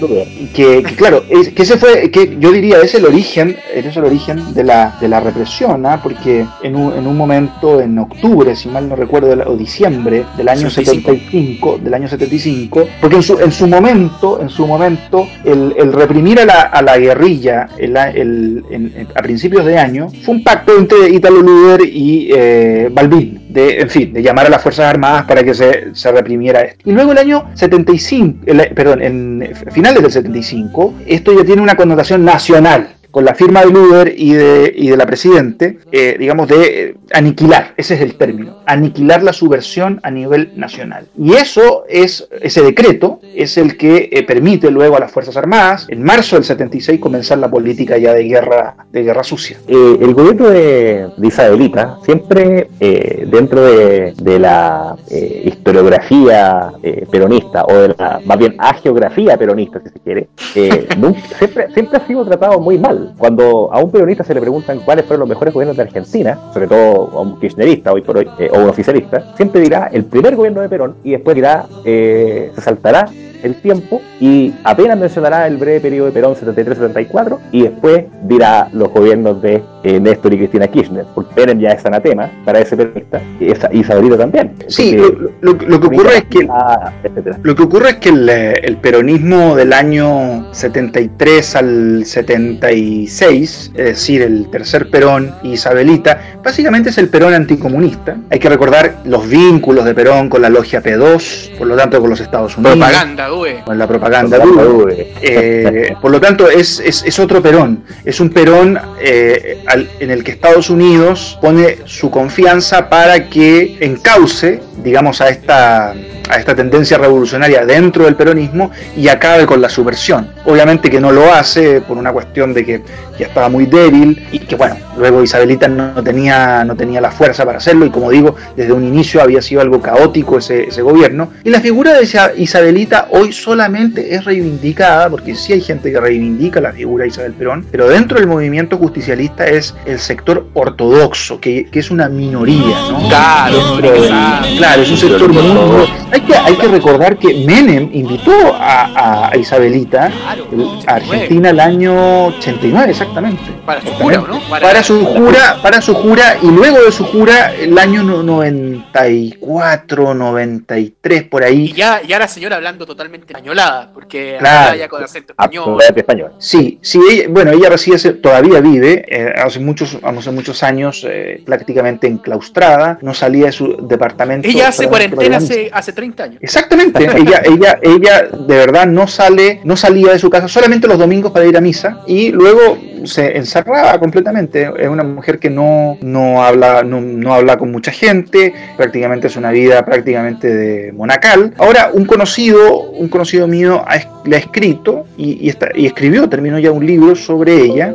que, que, claro, es, que ese fue, que yo diría, es el origen, es el origen de la, de la represión, ¿ah? porque en un, en un momento, en octubre, si mal no recuerdo, o diciembre del año 75. 75, del año 75, porque en su, en su momento, en su momento, el, el reprimir a la, a la guerrilla el- el- a principios de año fue un pacto entre Italo Luder y eh, Balbín, de, en fin, de llamar a las Fuerzas Armadas para que se, se reprimiera esto. Y luego el año 75, el- perdón, en finales del 75, esto ya tiene una connotación nacional con la firma de Luder y de, la Presidente, eh, digamos, de eh, aniquilar, ese es el término, aniquilar la subversión a nivel nacional. Y eso es, ese decreto es el que eh, permite luego a las Fuerzas Armadas, en marzo del 76, comenzar la política ya de guerra, de guerra sucia. El gobierno de, Isabelita siempre dentro de, la historiografía peronista o de la más bien agiografía peronista si se quiere nunca- siempre, siempre ha sido tratado muy mal cuando a un peronista se le preguntan cuáles fueron los mejores gobiernos de Argentina sobre todo a un kirchnerista hoy por hoy eh, o un oficialista siempre dirá el primer gobierno de Perón y después dirá eh, se saltará el tiempo y apenas mencionará el breve periodo de Perón 73-74 y después dirá los gobiernos de eh, Néstor y Cristina Kirchner, porque Perón ya es anatema para ese peronista y esa- y Isabelita también. Sí, Porque- lo, lo- lo que ocurre es que. Lo que ocurre es que el, eh, el peronismo del año 73 al 76, es decir, el tercer Perón y Isabelita, básicamente es el Perón anticomunista. Hay que recordar los vínculos de Perón con la logia P2, por lo tanto con los Estados Unidos, Propaganda, güey. con la propaganda Propaganda dura. dure. Eh, por lo tanto, es, es, es otro Perón. Es un Perón eh, al- en el que Estados Unidos pone su confianza para que encauce, digamos, a esta, a esta tendencia revolucionaria dentro del peronismo y acabe con la subversión. Obviamente que no lo hace por una cuestión de que ya estaba muy débil y que, bueno, luego Isabelita no tenía, no tenía la fuerza para hacerlo y, como digo, desde un inicio había sido algo caótico ese, ese gobierno. Y la figura de Isabelita hoy solamente es reivindicada, porque sí hay gente que reivindica la figura de Isabel Perón, pero dentro del movimiento justicialista es el sector ortodoxo, que, que es una minoría, ¿no? Claro, claro. claro, es un sector muy... Hay que, recordar que Menem invitó a, a Isabelita a Argentina el año 89, exactamente. Para su jura, ¿o ¿no? Para su jura, para su jura, y luego de su jura, el año no- 94, 93, por Y ahí. ya, ya la señora hablando totalmente españolada, porque Claro. hablaba ya con acento español. Absolutamente español. Sí, sí, ella- bueno, ella reside, todavía vive, eh, hace muchos, hace muchos años, eh, prácticamente enclaustrada, no salía de su departamento. Ella hace cuarentena hace, hace 30 años. Exactamente, ella, ella, ella de verdad no sale, no salía de su casa solamente los domingos para ir a misa y luego se encerraba completamente. Es una mujer que no, no habla, no, no habla con mucha gente, prácticamente es una vida prácticamente de monacal. Ahora, un conocido, un conocido mío ha le ha escrito y, y está- y escribió, terminó ya un libro sobre ella,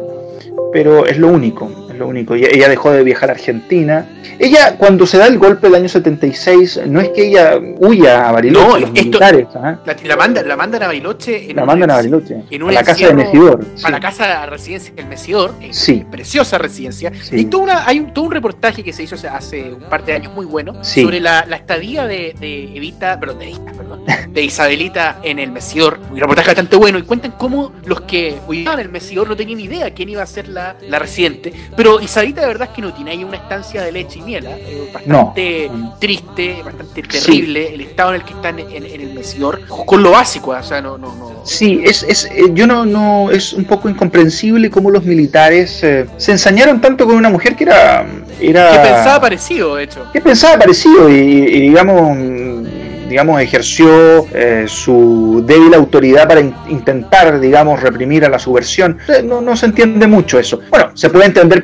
pero es lo único, lo único. Ella, ella dejó de viajar a Argentina. Ella, cuando se da el golpe del año 76, no es que ella huya a Bariloche, No, los esto- militares, ajá, La, la mandan, la mandan a Bariloche en la mandan a Bariloche, en un a la casa de Mejidor. sí. a la casa residencia del Mesidor, eh, Sí. preciosa residencia. Sí. Y toda una- hay un, todo un reportaje que se hizo hace, un par de años muy bueno Sí. sobre la, la estadía de, de Evita, perdón, de, Evita, perdón, de Isabelita en el Mesidor. Un reportaje bastante bueno y cuentan cómo los que cuidaban el Mesidor no tenían idea quién iba a ser la, la residente. Pero Isabelita de verdad es que no tiene ahí una estancia de leche y miel, ¿ah? Eh, bastante No. triste, bastante terrible el estado en el que están en, en el Mesidor, con lo básico, ¿ah? o sea, no, no, no. Sí, es, es, eh, yo no, no, es un poco incomprensible cómo los militares eh, se ensañaron tanto con una mujer que era, era Que pensaba parecido, de hecho. que pensaba parecido y, y, digamos, digamos ejerció eh, su débil autoridad para in- intentar, digamos, reprimir a la subversión. Eh, No, no se entiende mucho eso. Bueno, se puede entender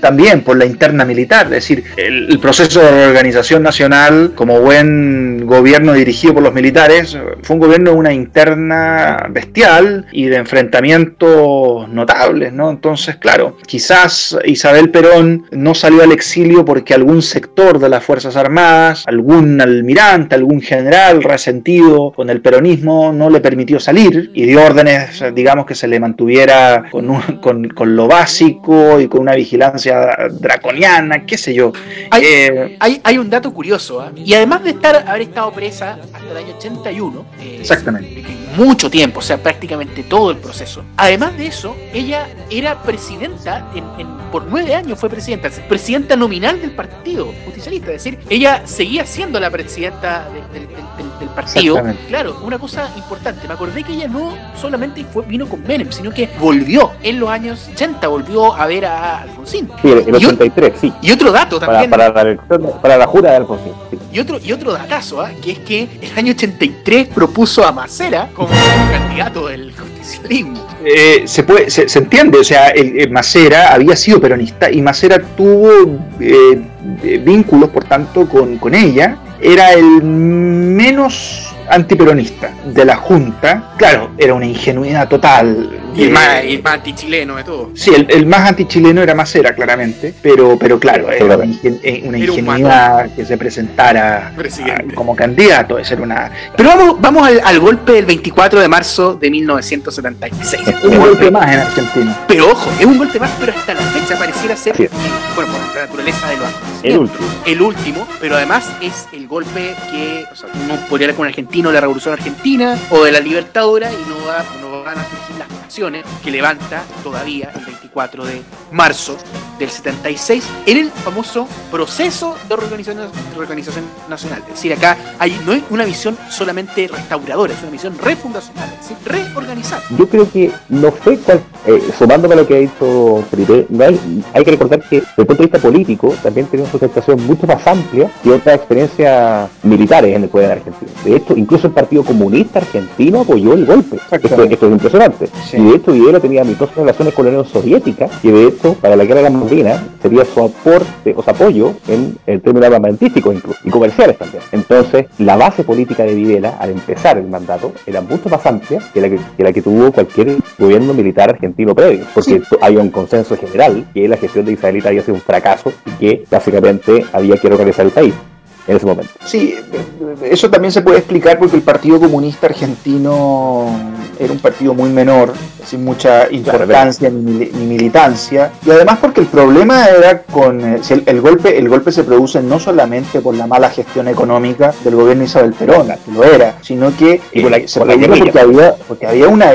también por la interna militar, es decir, el, el proceso de reorganización nacional, como buen gobierno dirigido por los militares, eh, fue un gobierno de una interna bestial y de enfrentamientos notables, ¿no? Entonces, claro, quizás Isabel Perón no salió al exilio porque algún sector de las Fuerzas Armadas, algún almirante, algún general resentido con el peronismo no le permitió salir y dio órdenes, eh, digamos, que se le mantuviera con, un- con, con lo básico y con una vigilancia draconiana, qué sé yo. Hay- Eh, Hay, hay un dato curioso, ¿ah? y además de estar haber estado presa hasta el año 81, eh, Exactamente. mucho tiempo, o sea, prácticamente todo el proceso. Además de eso, ella era presidenta, en, en- por nueve años fue presidenta, presidenta nominal del partido justicialista, es decir, ella seguía siendo la presidenta de- del- del- del- del partido. Claro, una cosa importante, me acordé que ella no solamente fue, vino con Menem, sino que volvió en los años 80, volvió a ver a Alfonsín. Sí, el, el Y un- 83, sí. Y otro dato Para, también. para, la, elección- para la jura de Alfonsín. sí. Y otro, y otro datazo, ¿ah? que es que el año 83 propuso a Macera como candidato del justicialismo. Eh, se, puede, se, se entiende, o sea, el, el Macera había sido peronista y Macera tuvo eh, eh, vínculos, por tanto, con, con ella. Era el menos antiperonista de la Junta. Claro, era una ingenuidad total. Y el Eh, más, el más antichileno de todo. Sí, el, el más antichileno era Macera, claramente, pero, pero claro, era una, ingen- eh, una Era un ingenuidad que se presentara Presidente. ah, como candidato, esa era una... Pero vamos, vamos al, al golpe del 24 de marzo de 1976. Un golpe más en Argentina. Pero ojo, es un golpe más, pero hasta la fecha pareciera ser, Sí. bueno, por la naturaleza de los El acontecimientos, último. el último, pero además es el golpe que, o sea, uno podría hablar con un argentino de la Revolución Argentina o de la Libertadora y no, va, no van a surgir las que levanta todavía el 24 de marzo del 76 en el famoso proceso de reorganización, nacional. Es decir, acá hay, no hay una visión solamente restauradora, es una visión refundacional, es decir, reorganizar. Yo creo que no fue cual, eh, sumándome a lo que ha dicho Felipe, no hay, hay que recordar que desde el punto de vista político también tenía una sustentación mucho más amplia que otras experiencias militares en el poder argentino. De hecho, incluso el Partido Comunista Argentino apoyó el golpe. Esto, es impresionante. Sí. Y de hecho Videla tenía amistosas relaciones con la Unión Soviética, que de hecho para la guerra de la Malvinas sería su aporte o su apoyo en el término armamentístico incluso, y comerciales también. Entonces, la base política de Videla al empezar el mandato era mucho más amplia que la que, que la que tuvo cualquier gobierno militar argentino previo, porque Sí. hay un consenso general que la gestión de Isabelita había sido un fracaso y que básicamente había que reorganizar el país en ese momento. Sí, eso también se puede explicar porque el Partido Comunista Argentino era un partido muy menor, sin mucha importancia ni, militancia, y además porque el problema era con eh, el, golpe, el golpe se produce no solamente por la mala gestión económica del gobierno Isabel Perón, que lo era, sino que eh, se produjo porque había, porque había una,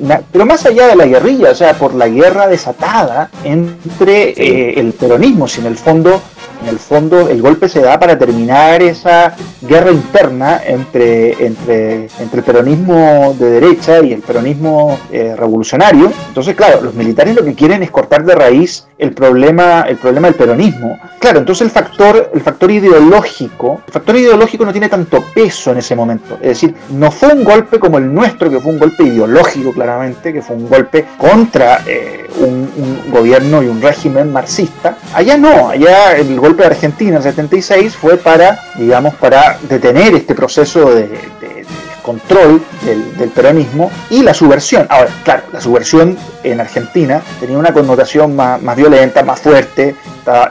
una, pero más allá de la guerrilla, o sea, por la guerra desatada entre eh, el peronismo, si en el fondo en el fondo el golpe se da para terminar esa guerra interna entre, entre, entre el peronismo de derecha y el peronismo eh, revolucionario. Entonces, claro, los militares lo que quieren es cortar de raíz el problema, el problema del peronismo. Claro, entonces el factor, el factor ideológico, el factor ideológico no tiene tanto peso en ese momento. Es decir, no fue un golpe como el nuestro, que fue un golpe ideológico claramente, que fue un golpe contra eh, un, gobierno y un régimen marxista. Allá no, allá el golpe de Argentina en 76 fue para, digamos, para detener este proceso de control del, peronismo y la subversión. Ahora, claro, la subversión en Argentina tenía una connotación más, más violenta, más fuerte,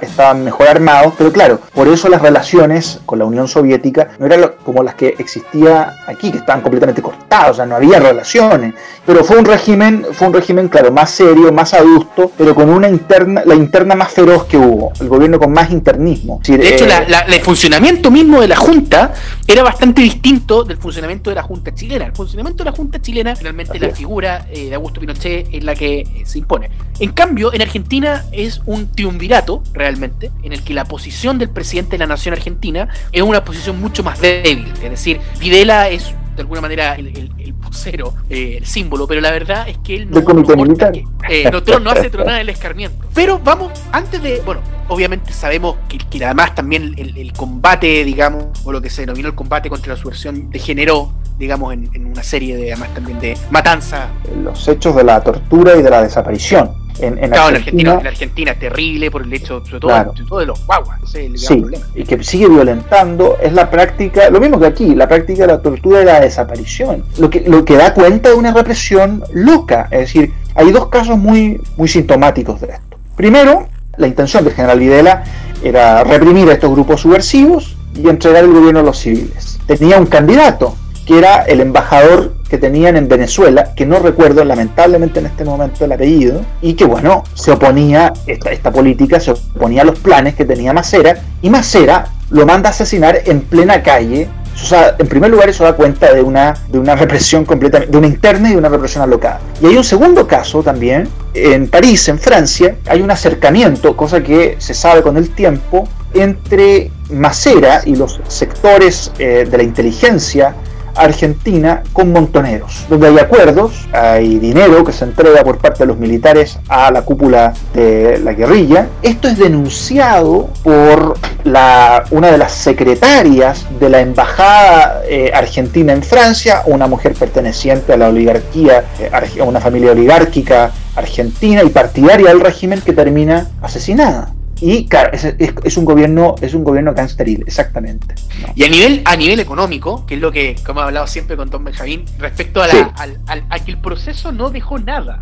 estaban mejor armados, pero claro, por eso las relaciones con la Unión Soviética no eran como las que existía aquí, que estaban completamente cortadas, o sea, no había relaciones. Pero fue un régimen, fue un régimen, claro, más serio, más adusto, pero con una interna, la interna más feroz que hubo, el gobierno con más internismo. de hecho, eh, el funcionamiento mismo de la Junta era bastante distinto del funcionamiento de la Junta chilena. El funcionamiento de la Junta chilena, finalmente la figura eh, de Augusto Pinochet es la que eh, se impone. En cambio, en Argentina es un triunvirato realmente, en el que la posición del presidente de la nación argentina es una posición mucho más débil. Es decir, Videla es de alguna manera el, el, vocero, eh, el símbolo, pero la verdad es que él no, eh, no, hace tronar el escarmiento. Pero vamos, antes de, bueno, obviamente sabemos que, además también el, combate, digamos, o lo que se denominó el combate contra la subversión degeneró digamos, en, en, una serie de, además también de matanza. Los hechos de la tortura y de la desaparición. En, en, Argentina, en, Argentina, terrible por el hecho, sobre todo, de los guaguas. sí, y que sigue violentando es la práctica, lo mismo que aquí, la práctica de la tortura y la desaparición. Lo que, lo que da cuenta de una represión loca. Es decir, hay dos casos muy, muy sintomáticos de esto. Primero, la intención del general Videla era reprimir a estos grupos subversivos y entregar el gobierno a los civiles. Tenía un candidato, que era el embajador que tenían en Venezuela, que no recuerdo lamentablemente en este momento el apellido, y que bueno, se oponía, esta, esta política se oponía a los planes que tenía Macera, y Macera lo manda a asesinar en plena calle. O sea, en primer lugar eso da cuenta de una, de una represión completamente, de una interna y de una represión alocada. Y hay un segundo caso también, en París, en Francia, hay un acercamiento, cosa que se sabe con el tiempo, entre Macera y los sectores eh, de la inteligencia Argentina con montoneros, donde hay acuerdos, hay dinero que se entrega por parte de los militares a la cúpula de la guerrilla. Esto es denunciado por la, una de las secretarias de la embajada eh, argentina en Francia, una mujer perteneciente a la oligarquía, eh, a una familia oligárquica argentina y partidaria del régimen que termina asesinada. Y claro, es, un gobierno, es un gobierno cansteril, exactamente. Y a nivel, a nivel económico, que es lo que, como he hablado siempre con Tom Benjamín, respecto a, a, que el proceso no dejó nada,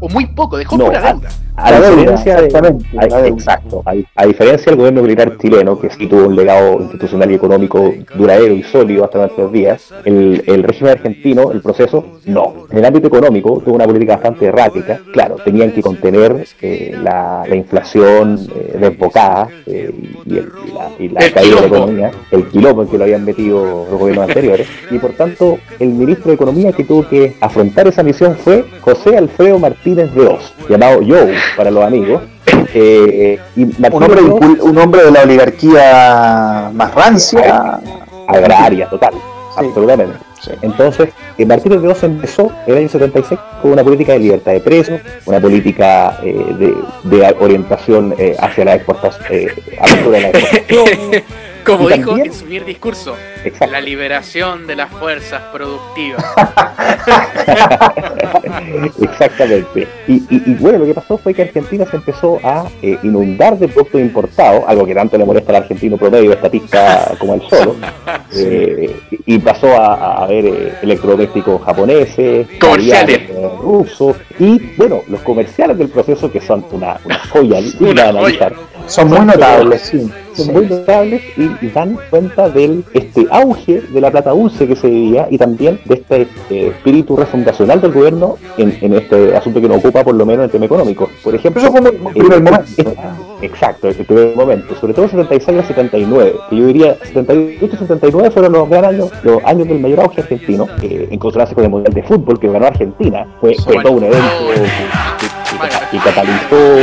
o muy poco, dejó pura deuda. A, diferencia exacto, a, diferencia del gobierno militar chileno, que sí tuvo un legado institucional y económico duradero y sólido hasta nuestros días, el, el régimen argentino, el proceso, no. En el ámbito económico tuvo una política bastante errática. Claro, tenían que contener eh, la, la inflación. Eh, desbocada eh, y, la, caída de la economía, el quilombo en que lo habían metido los gobiernos anteriores, y por tanto el ministro de Economía que tuvo que afrontar esa misión fue José Alfredo Martínez de Oz, llamado Joe para los amigos, eh, y un, hombre, un, hombre, de la oligarquía más rancia. Agraria, total, absolutamente. Entonces, Martínez de Oz empezó en el año 76 con una política de libertad de presos, una política eh, de, orientación eh, hacia la exportación, eh, de la exportación. Como dijo en su discurso, la liberación de las fuerzas productivas. Exactamente. Y, bueno, lo que pasó fue que Argentina se empezó a eh, inundar de productos importados, algo que tanto le molesta al argentino promedio, esta pista como el solo. Eh, y pasó a, ver eh, electrodomésticos japoneses, comerciales rusos, y bueno, los comerciales del proceso que son una, una joya, una joya. Son muy notables, sí. son sí. muy notables y, y dan cuenta del este auge de la plata dulce que se vivía y también de este eh, espíritu refundacional del gobierno en, en este asunto que nos ocupa por lo menos el tema económico. Por ejemplo, Eso fue el primer eh, momento. eh, Exacto, el primer momento, sobre todo 76 al 79, que yo diría 78 y 79 fueron los gran años, los años del mayor auge argentino, eh, en consonancia con el Mundial de Fútbol que ganó Argentina, fue, todo un evento que, que catalizó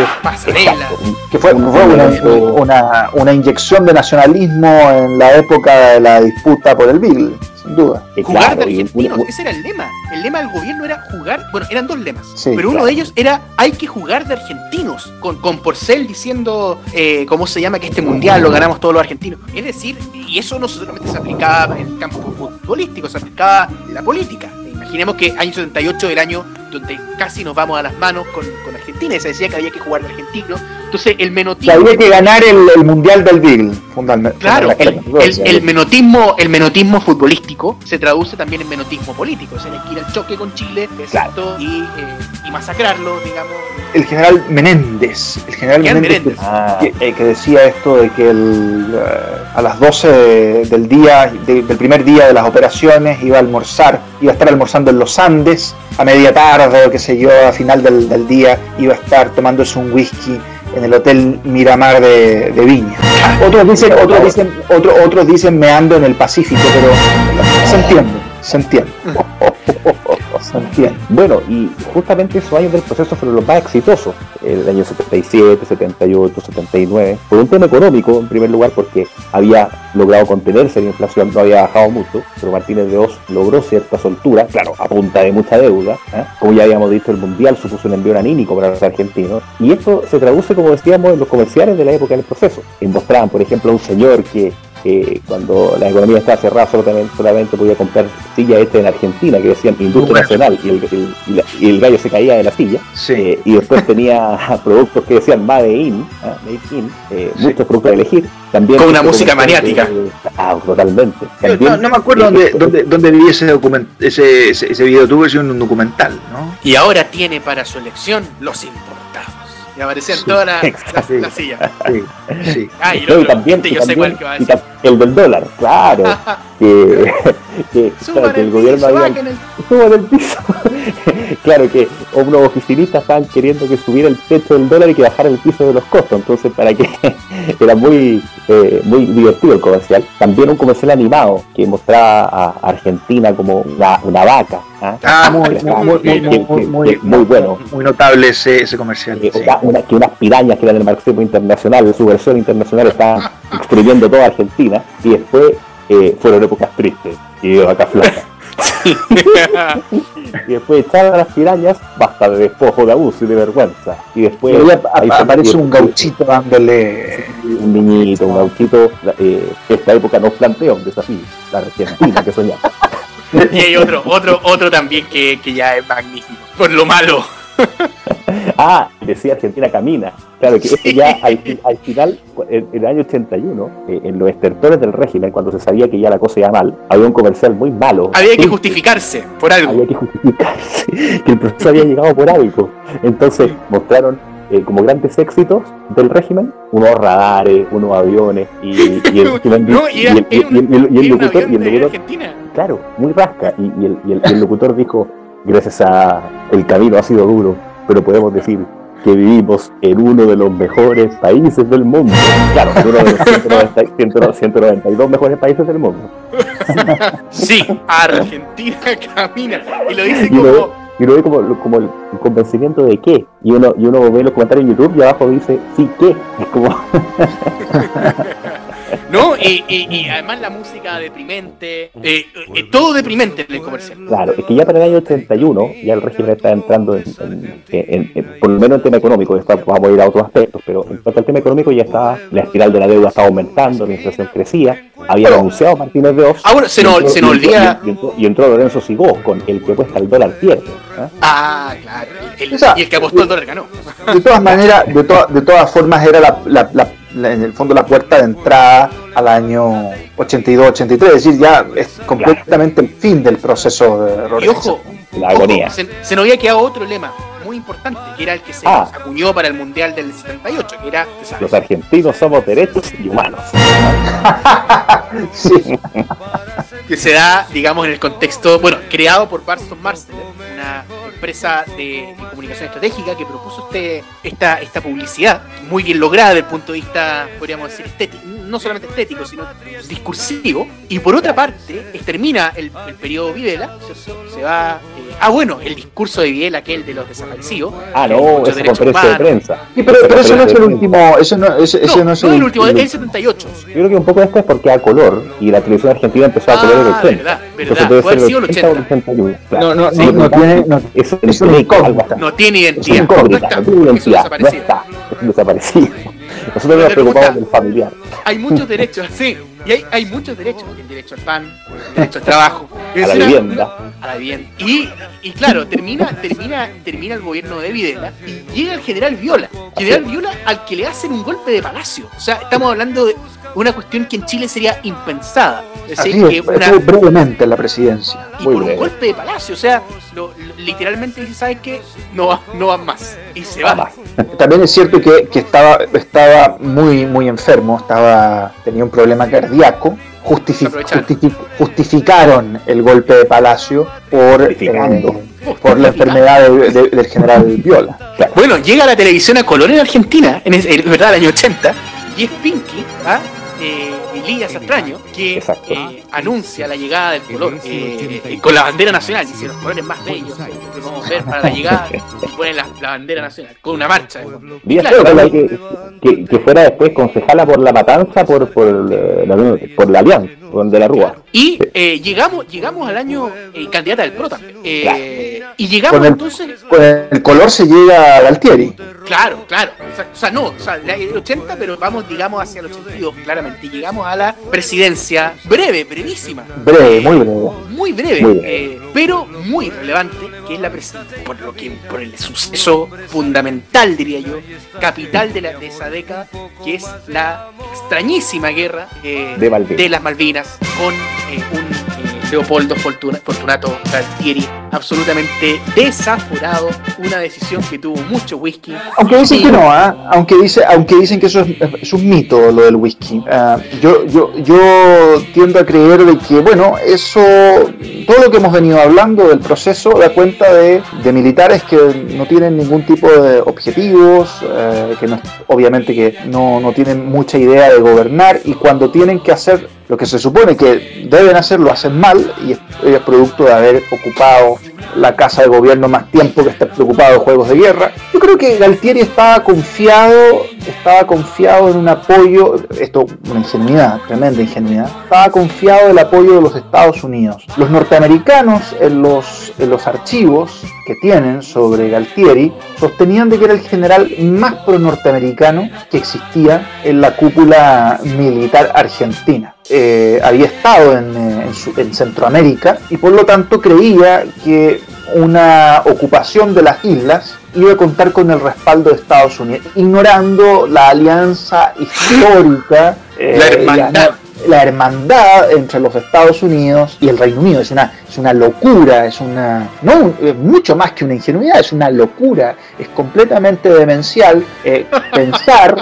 exacto, que fue, un fue una, una, una inyección de nacionalismo en la época de la disputa por el Beagle, sin duda. eh, Jugar claro, de y argentinos, ese era el lema. El lema del gobierno era jugar, bueno, eran dos lemas, Sí, pero uno claro. de ellos era hay que jugar de argentinos, con, con Porcel diciendo, eh, ¿cómo se llama? Que este mundial lo ganamos todos los argentinos. Es decir, y eso no solamente se aplicaba en el campo futbolístico, se aplicaba en la política. Imaginemos que año 78 era el año donde casi nos vamos a las manos con, con Argentina, y se decía que había que jugar de argentino. Entonces el menotismo... había que ganar el, el Mundial del Beagle, fundamental- Claro, el, fundamentalmente. el- el menotismo, el menotismo futbolístico se traduce también en menotismo político. O sea, hay que ir al choque con Chile exacto, y, eh, y masacrarlo, digamos. el general Menéndez, el general Menéndez, Menéndez. Ah, que, eh, que decía esto de que el, eh, a las 12 del día, de- del primer día de las operaciones, iba a almorzar, iba a estar almorzando en los Andes, a media tarde o qué sé yo, a final del, del día, iba a estar tomándose un whisky en el Hotel Miramar de, de Viña. Otros dicen, otros dicen, otro- otros dicen meando en el Pacífico, pero se entiende, se entiende. Bueno, y justamente esos años del proceso fueron los más exitosos, el año 77, 78, 79, por un tema económico en primer lugar porque había logrado contenerse la inflación, no había bajado mucho, pero Martínez de Oz logró cierta soltura, claro, a punta de mucha deuda, ¿eh? como ya habíamos dicho, el Mundial supuso un envío anímico para los argentinos, y esto se traduce, como decíamos, en los comerciales de la época del proceso, que mostraban, por ejemplo, a un señor que eh, cuando la economía estaba cerrada solamente, solamente podía comprar sillas hechas en Argentina que decían industria Bueno. nacional y el, el- y la- y el gallo se caía de la silla Sí. Eh, y después tenía productos que decían Made in, ¿ah? Made in eh, Sí. muchos productos a elegir también Con una este música maniática. de- ah, totalmente También, no, no me acuerdo eh, dónde, dónde, dónde vi ese, document, ese, ese, ese video, tuve un documental, ¿no? Y ahora tiene para su elección los importados. Y aparecían Sí, todas las las- las sillas. Sí, sí. Ah, y el no, y otro, también, y yo sé también- cuál que va a decir. El del dólar, claro, que, claro, que el el gobierno piso, había el- suban el piso. claro que unos oficinistas estaban queriendo que subiera el techo del dólar y que bajara el piso de los costos. Entonces, para que era muy eh, muy divertido el comercial. También un comercial animado que mostraba a Argentina como una, una vaca. muy, bueno. Muy notable ese, ese comercial. Eh, sí. una- una- que unas pirañas que eran del marxismo internacional, su versión internacional, estaban exprimiendo toda Argentina y después eh, fueron épocas tristes y de vaca flaca. Y después echaron a las pirañas, basta de despojo, de abuso y de vergüenza. Y después Y ahí aparece un gauchito dándole. un niñito, un gauchito. Eh, esta época nos plantea un desafío, la Argentina que soñamos. Y hay otro, otro, otro también que, que ya es magnífico. Por lo malo. Ah, decía Argentina camina. Claro que esto ya al, fi- al final, en, en el año 81, eh, en los estertores del régimen, cuando se sabía que ya la cosa iba mal, había un comercial muy malo. Había que justificarse por algo. Había que justificarse que el proceso había llegado por algo. Entonces mostraron eh, como grandes éxitos del régimen, unos radares, unos aviones y, y el, locutor, claro, muy rasca. Y, y el, y el- y el locutor dijo, gracias a el camino ha sido duro, pero podemos decir que vivimos en uno de los mejores países del mundo. Claro, en uno de los 190 190 192 mejores países del mundo. Sí, Argentina camina. Y lo dice Y lo, ve, como. y lo ve como, como el convencimiento de qué. Y uno, y uno ve los comentarios en YouTube y abajo dice, sí, ¿qué? Es como, ¿No? Y, y- y además la música deprimente. eh, eh, todo deprimente en el comercial. Claro, es que ya para el año 81 ya el régimen está entrando en, en- en- en- por lo menos en tema económico, después vamos a ir a otros aspectos, pero en cuanto al tema económico ya estaba, la espiral de la deuda estaba aumentando, la inflación crecía, había anunciado Martínez de Oz. Ah, bueno, se y nos, entró- olvida. Y entró, y entró Lorenzo Sigós con el que cuesta el dólar pierde. ¿ah? Ah, claro. el- O sea, y el que apostó el dólar ganó. De todas maneras, de, to- de todas formas, era la, la- la- la- en el fondo la puerta de entrada al año 82-83, es decir, ya es completamente el fin del proceso de Y reorganización. ojo, La agonía. ojo, se, se nos había quedado otro lema muy importante, que era el que se Ah. acuñó para el Mundial del 78, que era, Los argentinos somos derechos y humanos. Sí. que se da, digamos, en el contexto, bueno, creado por Barton Marsteller, una empresa de, de comunicación estratégica que propuso este, esta, esta publicidad, muy bien lograda desde el punto de vista, podríamos decir, estético, no solamente estético, sino discursivo. Y por otra parte, termina el, el periodo Videla, se va... eh, ah, bueno, el discurso de Videla, aquel de los desaparecidos. Ah, no, esa conferencia de prensa. Sí, pero, pero eso no es el último, eso no, ese, ese No, es no el, el último, el- el 78. Yo creo que un poco después porque a color y la televisión argentina empezó a color Ah, 80. verdad, Entonces verdad. debe Puede haber ser sido el 80 o el 80. 81. claro. No, no, Sí, no, tiene, no, Es es una incógnita. tiene Es identidad. Incógnita, está. no tiene Es un identidad, no desaparecido. está. Es un desaparecido. Nosotros Pero nos preocupamos del familiar. hay muchos derechos, sí, y hay, hay muchos derechos, el derecho al pan, el derecho al trabajo, A la es una- vivienda. a la vivienda. Y, y claro, termina, termina, termina el gobierno de Videla y llega el general Viola, general Viola al que le hacen un golpe de palacio. O sea, estamos hablando de una cuestión que en Chile sería impensada. Es Así decir, que una, fue brevemente en la presidencia. y muy por un breve. golpe de palacio, o sea, lo- lo- literalmente dice, ¿sabes qué? No va, no van más. Y se Va más. También es cierto que, que estaba, estaba muy, muy enfermo, estaba, tenía un problema cardíaco. Justifi- Aprovecharon. justifi- justificaron el golpe de Palacio por, eh, por la enfermedad de- de- del general Viola. Bueno, llega la televisión a color en Argentina, en es es verdad, el año 80, y es Pinky, ¿ah? Eh, Elías que eh, anuncia la llegada del color eh, con la bandera nacional, dice los colores más bellos que podemos ver para la llegada, y ponen la, la bandera nacional, con una marcha. Claro, que, que, que fuera después concejala por la matanza por, por, eh, la, por la alianza, de la Rúa. Y eh, llegamos, llegamos al año candidata del PRO también. Eh, y llegamos Con el, entonces con el color se llega a Galtieri. Claro, claro. O sea, no, o sea, el 80, pero vamos, digamos, hacia el 82, claramente. Y llegamos a la presidencia breve, brevísima. Breve, muy breve. Muy breve, Muy breve. eh, pero muy relevante, que es la presidencia. Por lo que, por el suceso fundamental, diría yo, capital de, la, de esa década, que es la extrañísima guerra eh, De Malvinas. las Malvinas con eh, un eh, Leopoldo Fortuna- Fortunato Galtieri absolutamente desaforado, una decisión que tuvo mucho whisky. Aunque dicen que no, ¿ah? aunque, dice, aunque dicen que eso es, es un mito lo del whisky. Ah, yo, yo, yo tiendo a creer de que, bueno, eso, todo lo que hemos venido hablando del proceso da cuenta de, de militares que no tienen ningún tipo de objetivos, eh, que no- obviamente que no, no tienen mucha idea de gobernar y cuando tienen que hacer lo que se supone que deben hacer lo hacen mal y es, producto de haber ocupado la casa de gobierno más tiempo que estar preocupado de juegos de guerra. Yo creo que Galtieri estaba confiado, estaba confiado en un apoyo, esto una ingenuidad, tremenda ingenuidad, estaba confiado del apoyo de los Estados Unidos. Los norteamericanos en los, en los archivos que tienen sobre Galtieri sostenían de que era el general más pro-norteamericano que existía en la cúpula militar argentina. Eh, había estado en, eh, en su- en Centroamérica y por lo tanto creía que una ocupación de las islas iba a contar con el respaldo de Estados Unidos, ignorando la alianza histórica, eh, La hermandad. la hermandad entre los Estados Unidos y el Reino Unido. Es una, es una locura, es una. No, es mucho más que una ingenuidad, es una locura. Es completamente demencial eh, pensar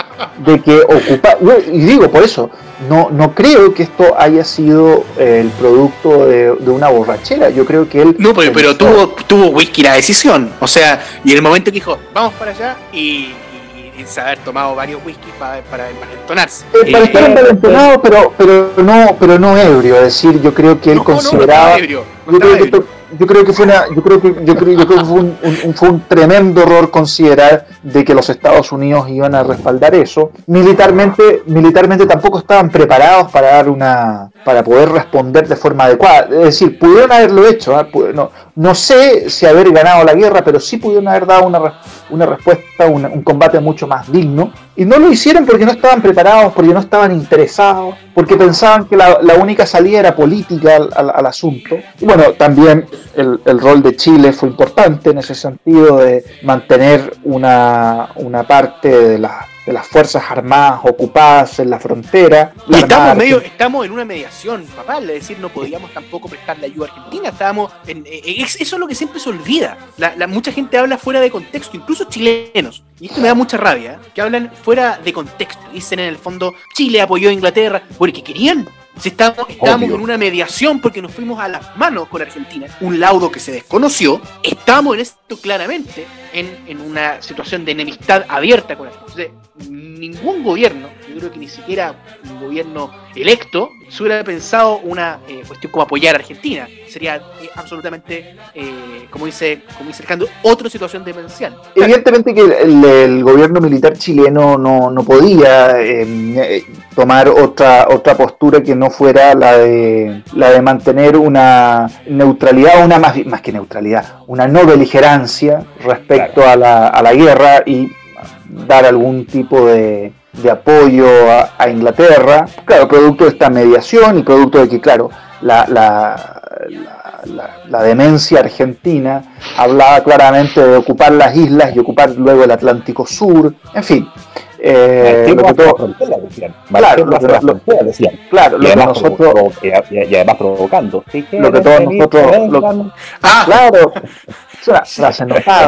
de que ocupa. Y digo, por eso, no, no creo que esto haya sido eh, el producto de, de una borrachera. Yo creo que él. No, pero, pero tuvo, tuvo whisky la decisión. O sea, y el momento que dijo, vamos para allá, y, y, y saber tomado varios whisky para, para envalentonarse. Eh, para Eh, estar envalentonado, pero, pero, no, pero no ebrio. Es decir, yo creo que él no, no, no consideraba. estaba ebrio, no yo, creo que, ebrio. Yo creo que fue una, yo creo que, yo creo, yo creo que fue un, fue un tremendo error considerar de que los Estados Unidos iban a respaldar eso. Militarmente, militarmente tampoco estaban preparados para dar una, para poder responder de forma adecuada. Es decir, pudieron haberlo hecho. Pu- No, no sé si haber ganado la guerra, pero sí pudieron haber dado una, re- una respuesta, un combate mucho más digno. Y no lo hicieron porque no estaban preparados, porque no estaban interesados, porque pensaban que la, única salida era política al asunto. Y bueno, también el, el rol de Chile fue importante en ese sentido de mantener una, una parte de las de las Fuerzas Armadas ocupadas en la frontera. Y estamos, medio, estamos en una mediación, papá, es decir, no podíamos tampoco prestarle ayuda a Argentina, estábamos en, eh, eso es lo que siempre se olvida. La, mucha gente habla fuera de contexto, incluso chilenos, y esto me da mucha rabia, ¿eh? que hablan fuera de contexto, dicen en el fondo, Chile apoyó a Inglaterra, porque querían, si estamos, estamos en una mediación porque nos fuimos a las manos con Argentina, un laudo que se desconoció, estamos en esto claramente en, en una situación de enemistad abierta con Argentina. Entonces, ningún gobierno, yo creo que ni siquiera un gobierno electo, se hubiera pensado una eh, cuestión como apoyar a Argentina. Sería eh, absolutamente, eh, como dice como dice Alejandro, otra situación demencial. Evidentemente que el, gobierno militar chileno no, no podía tomar otra, otra postura que no fuera la de, la de mantener una neutralidad, una más, más que neutralidad, una no beligerancia respecto a, la, a la guerra y dar algún tipo de, de apoyo a, Inglaterra. Claro, producto de esta mediación y producto de que, claro, la, la, la, demencia argentina hablaba claramente de ocupar las islas y ocupar luego el Atlántico Sur, en fin. Eh, lo que todo, claro, lo, claro, y, además nosotros y, además provocando. Lo que todos nosotros ah, claro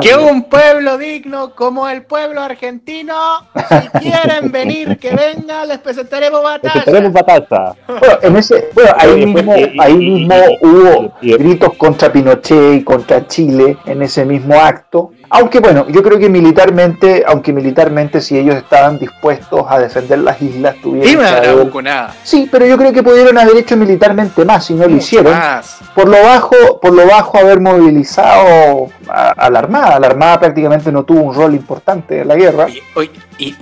que un pueblo digno como el pueblo argentino, si quieren venir, que vengan, les presentaremos batalla. presentaremos batalla. Bueno, en ese, bueno, ahí mismo, ahí mismo hubo gritos contra Pinochet y contra Chile en ese mismo acto. Aunque bueno, yo creo que militarmente, aunque militarmente si ellos estaban dispuestos a defender las islas, tuvieron que nada. Sí, pero yo creo que pudieron haber hecho militarmente más si no lo hicieron. Por lo bajo, por lo bajo haber movilizado a, la Armada. La Armada prácticamente no tuvo un rol importante en la guerra.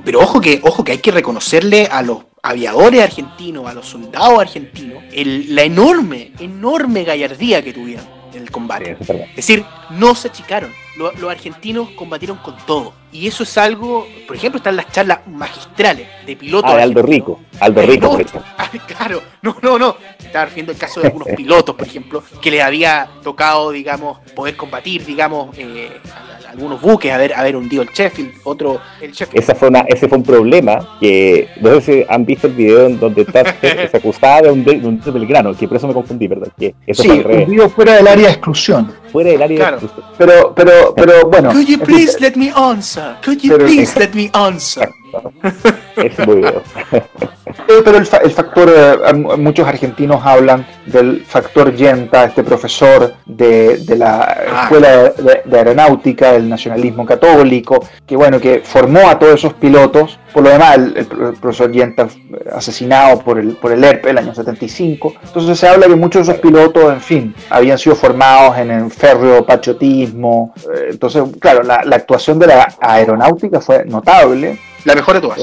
pero ojo que, ojo que hay que reconocerle a los aviadores argentinos, a los soldados argentinos, la enorme, enorme gallardía que tuvieron en el combate. es decir, no se achicaron los argentinos combatieron con todo. Y eso es algo, por ejemplo, están las charlas magistrales de pilotos. Ah, de Aldo Rico. Aldo Rico, por ejemplo. Ah, claro, no, no, no. Estaba refiriendo el caso de algunos pilotos, por ejemplo, que les había tocado, digamos, poder combatir, digamos, eh, algunos buques, haber, haber hundido el Sheffield, otro, el Sheffield. Esa fue una, ese fue un problema que, no sé si han visto el video en donde está, se acusaba de un, de un Belgrano, que por eso me confundí, ¿verdad? Que eso sí, hundido fuera del área de exclusión. Fuera del área de exclusión. Pero, pero, pero bueno. Could you please let me answer? Could you please let me answer? Es muy bueno. Pero el, factor, eh, muchos argentinos hablan del factor Yenta, este profesor de, la ah. Escuela de, Aeronáutica, del nacionalismo católico, que bueno, que formó a todos esos pilotos. Por lo demás, el, profesor Yenta asesinado por el, por el ERP el año 75. Entonces se habla que muchos de esos pilotos, en fin, habían sido formados en el férreo patriotismo. Eh, entonces, claro, la actuación de la aeronáutica fue notable la mejor de todas.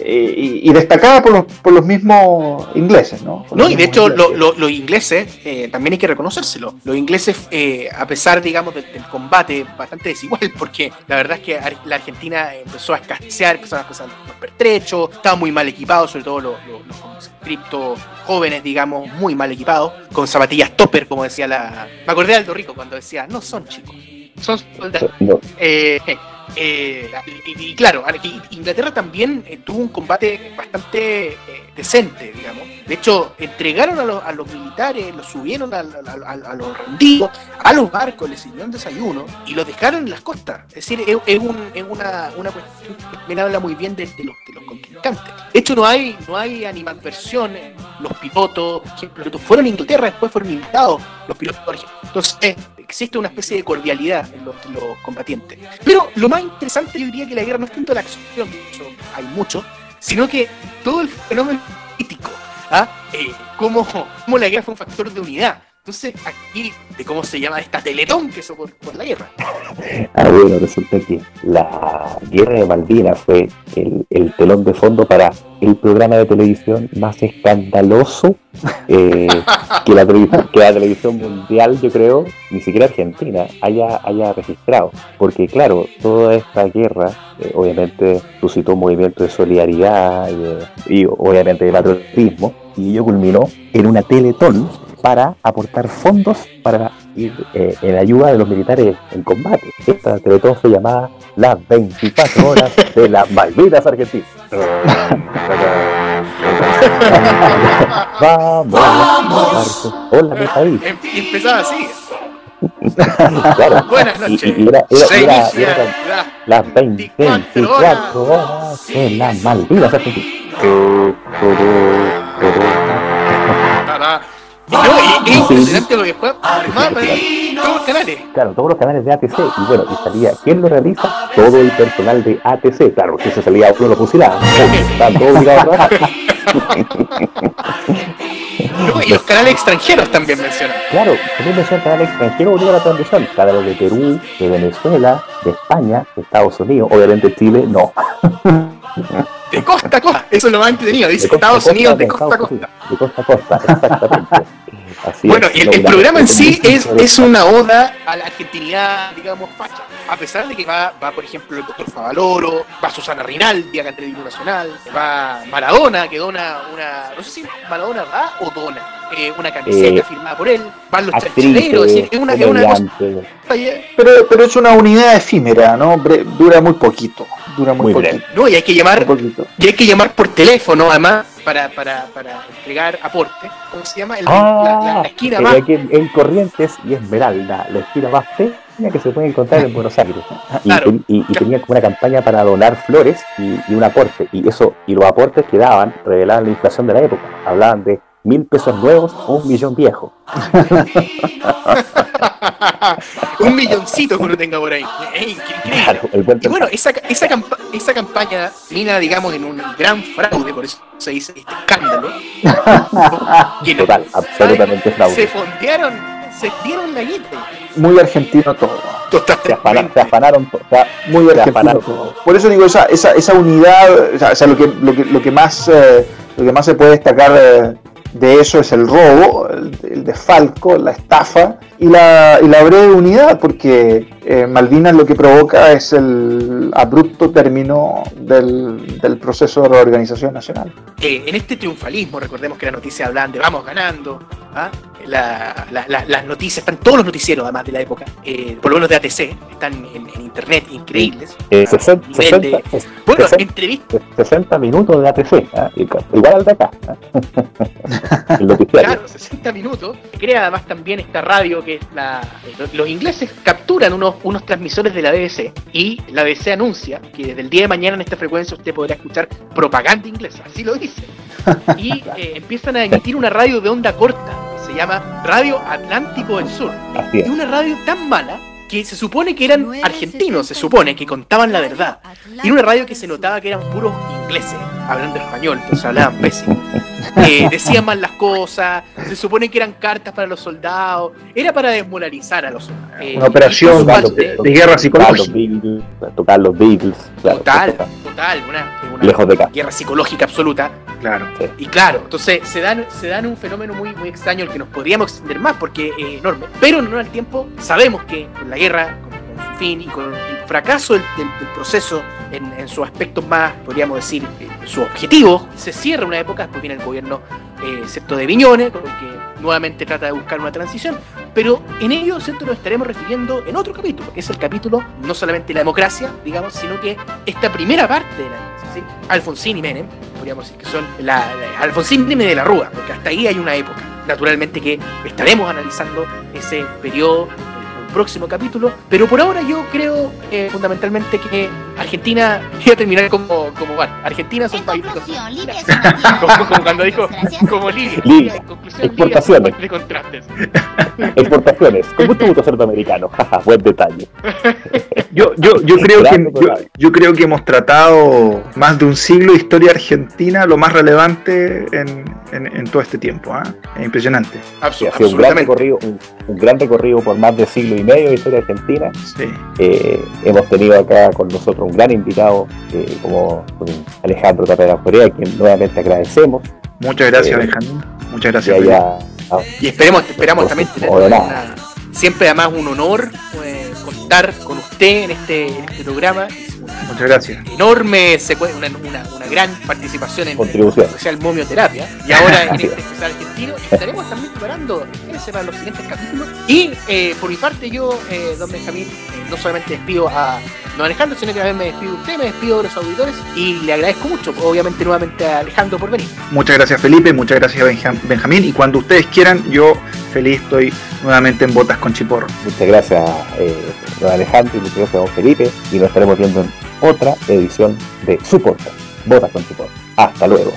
Eh, y, destacada por los, por los mismos ingleses, ¿no? no, y de hecho los ingleses, eh, también hay que reconocérselo, los ingleses, eh, a pesar, digamos, del, combate bastante desigual, porque la verdad es que la Argentina empezó a escasear, empezaron a pasar los pertrechos, estaban muy mal equipados, sobre todo los, los, jóvenes, digamos, muy mal equipados, con zapatillas topper, como decía la... Me acordé de Aldo Rico cuando decía, no son chicos, son soldados. Eh, y, claro, Inglaterra también eh, tuvo un combate bastante eh, decente, digamos. De hecho, entregaron a los, militares, los subieron a, los rendidos, a los barcos, les sirvieron desayuno y los dejaron en las costas. Es decir, es, una, cuestión que me habla muy bien de, los, de los contrincantes. De hecho, no hay, no hay animadversión. Los pilotos, ejemplo, fueron a Inglaterra, después fueron invitados los pilotos. Entonces, existe una especie de cordialidad en los, combatientes. Pero lo más interesante yo diría que la guerra no es tanto la acción, hay mucho, sino que todo el fenómeno político, ¿ah? Eh, cómo, la guerra fue un factor de unidad. Entonces, aquí, de cómo se llama esta teletón que eso por, la guerra. Ah, bueno, resulta que la guerra de Malvinas fue el telón de fondo para el programa de televisión más escandaloso eh, que, la que la televisión mundial, yo creo, ni siquiera Argentina, haya, haya registrado. Porque claro, toda esta guerra eh, obviamente suscitó un movimiento de solidaridad y, obviamente de patriotismo y ello culminó en una teletón para aportar fondos para ir eh, en ayuda de los militares en combate. Esta Teletón se llamaba Las 24 horas de las Malvinas Argentinas. Vamos, Vamos. Hola, mi país. Em- Empezaba así. Claro. Buenas noches. y era, las 20, 24 horas de las Malvinas Argentinas. Y no, todos los canales. Claro, todos los canales de ATC. Y bueno, y salía, ¿quién lo realiza? Todo el personal de ATC. Claro, que se salía uno lo fusilaba. Obligados a trabajar. No, y los canales extranjeros también mencionan. Claro, también mencionan canales extranjeros unidos a la transmisión. Canales de Perú, de Venezuela, de España, de Estados Unidos. Obviamente Chile, no. De costa a costa. Eso es lo más entretenido. Dice De Estados costa, Unidos de costa a costa. De costa a costa, exactamente. Así Bueno, es. y el, programa en sí es, es una oda a la argentinidad, digamos, facha. A pesar de que va, va por ejemplo, el doctor Favaloro, va Susana Rinaldi, acá en Televisión Nacional, va Maradona, que dona una, no sé si Maradona da o dona, eh, una camiseta Eh, firmada por él, van los Actrices, chanchileros, es decir, es una, es una cosa comediantes. Pero, pero es una unidad efímera, ¿no? Dura muy poquito. Dura muy, Muy poquito. breve. No, y hay que llamar, y hay que llamar por teléfono, además, para, para, para entregar aporte. ¿Cómo se llama? El- la, la- la Ah, esquina más aquí en, en Corrientes y Esmeralda, la esquina más fea que se puede encontrar en Buenos Aires. Y, Claro. ten- y- y tenía como una campaña para donar flores y, y un aporte. Y eso y los aportes que daban revelaban la inflación de la época. Hablaban de mil pesos nuevos o un millón viejo. un milloncito que uno tenga por ahí. Claro, Y bueno, esa, esa, campa- esa campaña termina, digamos, en un gran fraude, por eso se dice este escándalo. Total, absolutamente se fraude. fondearon, se dieron la guita. Muy argentino todo. Se, afana- se Totalmente. afanaron, to- o sea, Muy se argentino afanaron. todo. Por eso digo, esa, esa, esa unidad, o sea, o sea, lo, que, lo, que, lo, que más, eh, lo que más se puede destacar eh, de eso es el robo, el, el desfalco, la estafa y la, y la breve unidad, porque eh, Malvinas lo que provoca es el abrupto término del, del proceso de reorganización nacional. Eh, en este triunfalismo, recordemos que las noticias hablan de vamos ganando, ¿ah? La- la- la- las noticias, están todos los noticieros además de la época, eh, por lo menos de ATC, están en, en internet, increíbles. Eh, Ah, 60, nivel 60, de- bueno, 60, entrevistas, 60 minutos de ATC, ¿ah? igual al de acá. ¿ah? el noticiario. claro, 60 minutos. Crea además también esta radio que es la. los- ingleses capturan unos, unos transmisores de la BBC y la BBC anuncia que desde el día de mañana en esta frecuencia usted podrá escuchar propaganda inglesa, así lo dice. Y eh, empiezan a emitir una radio de onda corta, que se llama Radio Atlántico del Sur. Y una radio tan mala que se supone que eran argentinos, se supone que contaban la verdad. Y era una radio que se notaba que eran puros ingleses, hablando español, entonces hablaban pésimo. Eh, decían mal las cosas, se supone que eran cartas para los soldados, era para desmoralizar a los soldados. Eh, Una operación de, parte- de guerra psicológica. Tocar los Beatles, claro, total, total, una, una lejos de guerra psicológica absoluta. Claro. Y claro, entonces se dan, se dan un fenómeno muy, muy extraño al que nos podríamos extender más porque es enorme. Pero en al tiempo sabemos que con la guerra, con, con su fin y con el fracaso del, del- del proceso en, en sus aspectos más, podríamos decir, eh, sus objetivos, se cierra una época, después viene el gobierno eh, ¿cierto? de Viñones, con el que nuevamente trata de buscar una transición, pero en ello ¿cierto? nos estaremos refiriendo en otro capítulo, que es el capítulo no solamente de la democracia, digamos, sino que esta primera parte de la democracia, ¿sí? Alfonsín y Menem, podríamos decir que son la, la- Alfonsín y Menem de la Rúa, porque hasta ahí hay una época. Naturalmente que estaremos analizando ese periodo próximo capítulo, pero por ahora yo creo eh, fundamentalmente que Argentina iba a terminar como, como bueno, Argentina es un país Libia como, como cuando dijo, como Libia, Libia. Libia Exportaciones. país de contrastes. Exportaciones, con mucho gusto norteamericano, jaja, buen detalle. Yo, yo, yo, creo que, yo, yo creo que hemos tratado más de un siglo de historia argentina, lo más relevante en, en- en todo este tiempo. ¿ah? Es impresionante. Absu- sido un gran absolutamente. recorrido, un, un gran recorrido por más de siglo y medio de historia argentina. Sí. Eh, hemos tenido acá con nosotros un gran invitado, eh, como Alejandro Tapera Corea, a quien nuevamente agradecemos Muchas gracias, Eh, Benjamín. Muchas gracias. haya Y esperemos, esperamos también tener una- siempre además un honor contar con usted en este, en este programa. Muchas gracias. Enorme una, una, una, gran participación en Contribución. el especial Momioterapia. Y ahora en este especial argentino estaremos también preparando para los siguientes capítulos. Y eh, por mi parte, yo, eh, don Benjamín, eh, no solamente despido a don Alejandro, sino que también me despido de usted, me despido de los auditores y le agradezco mucho, obviamente, nuevamente a Alejandro por venir. Muchas gracias, Felipe, muchas gracias, Benjamín. Y cuando ustedes quieran, yo feliz estoy nuevamente en Botas con Chiporro. Muchas gracias, don Alejandro, y muchas gracias, don Felipe. Y nos estaremos viendo en otra edición de su podcast, Botas con Chiporro. Hasta luego.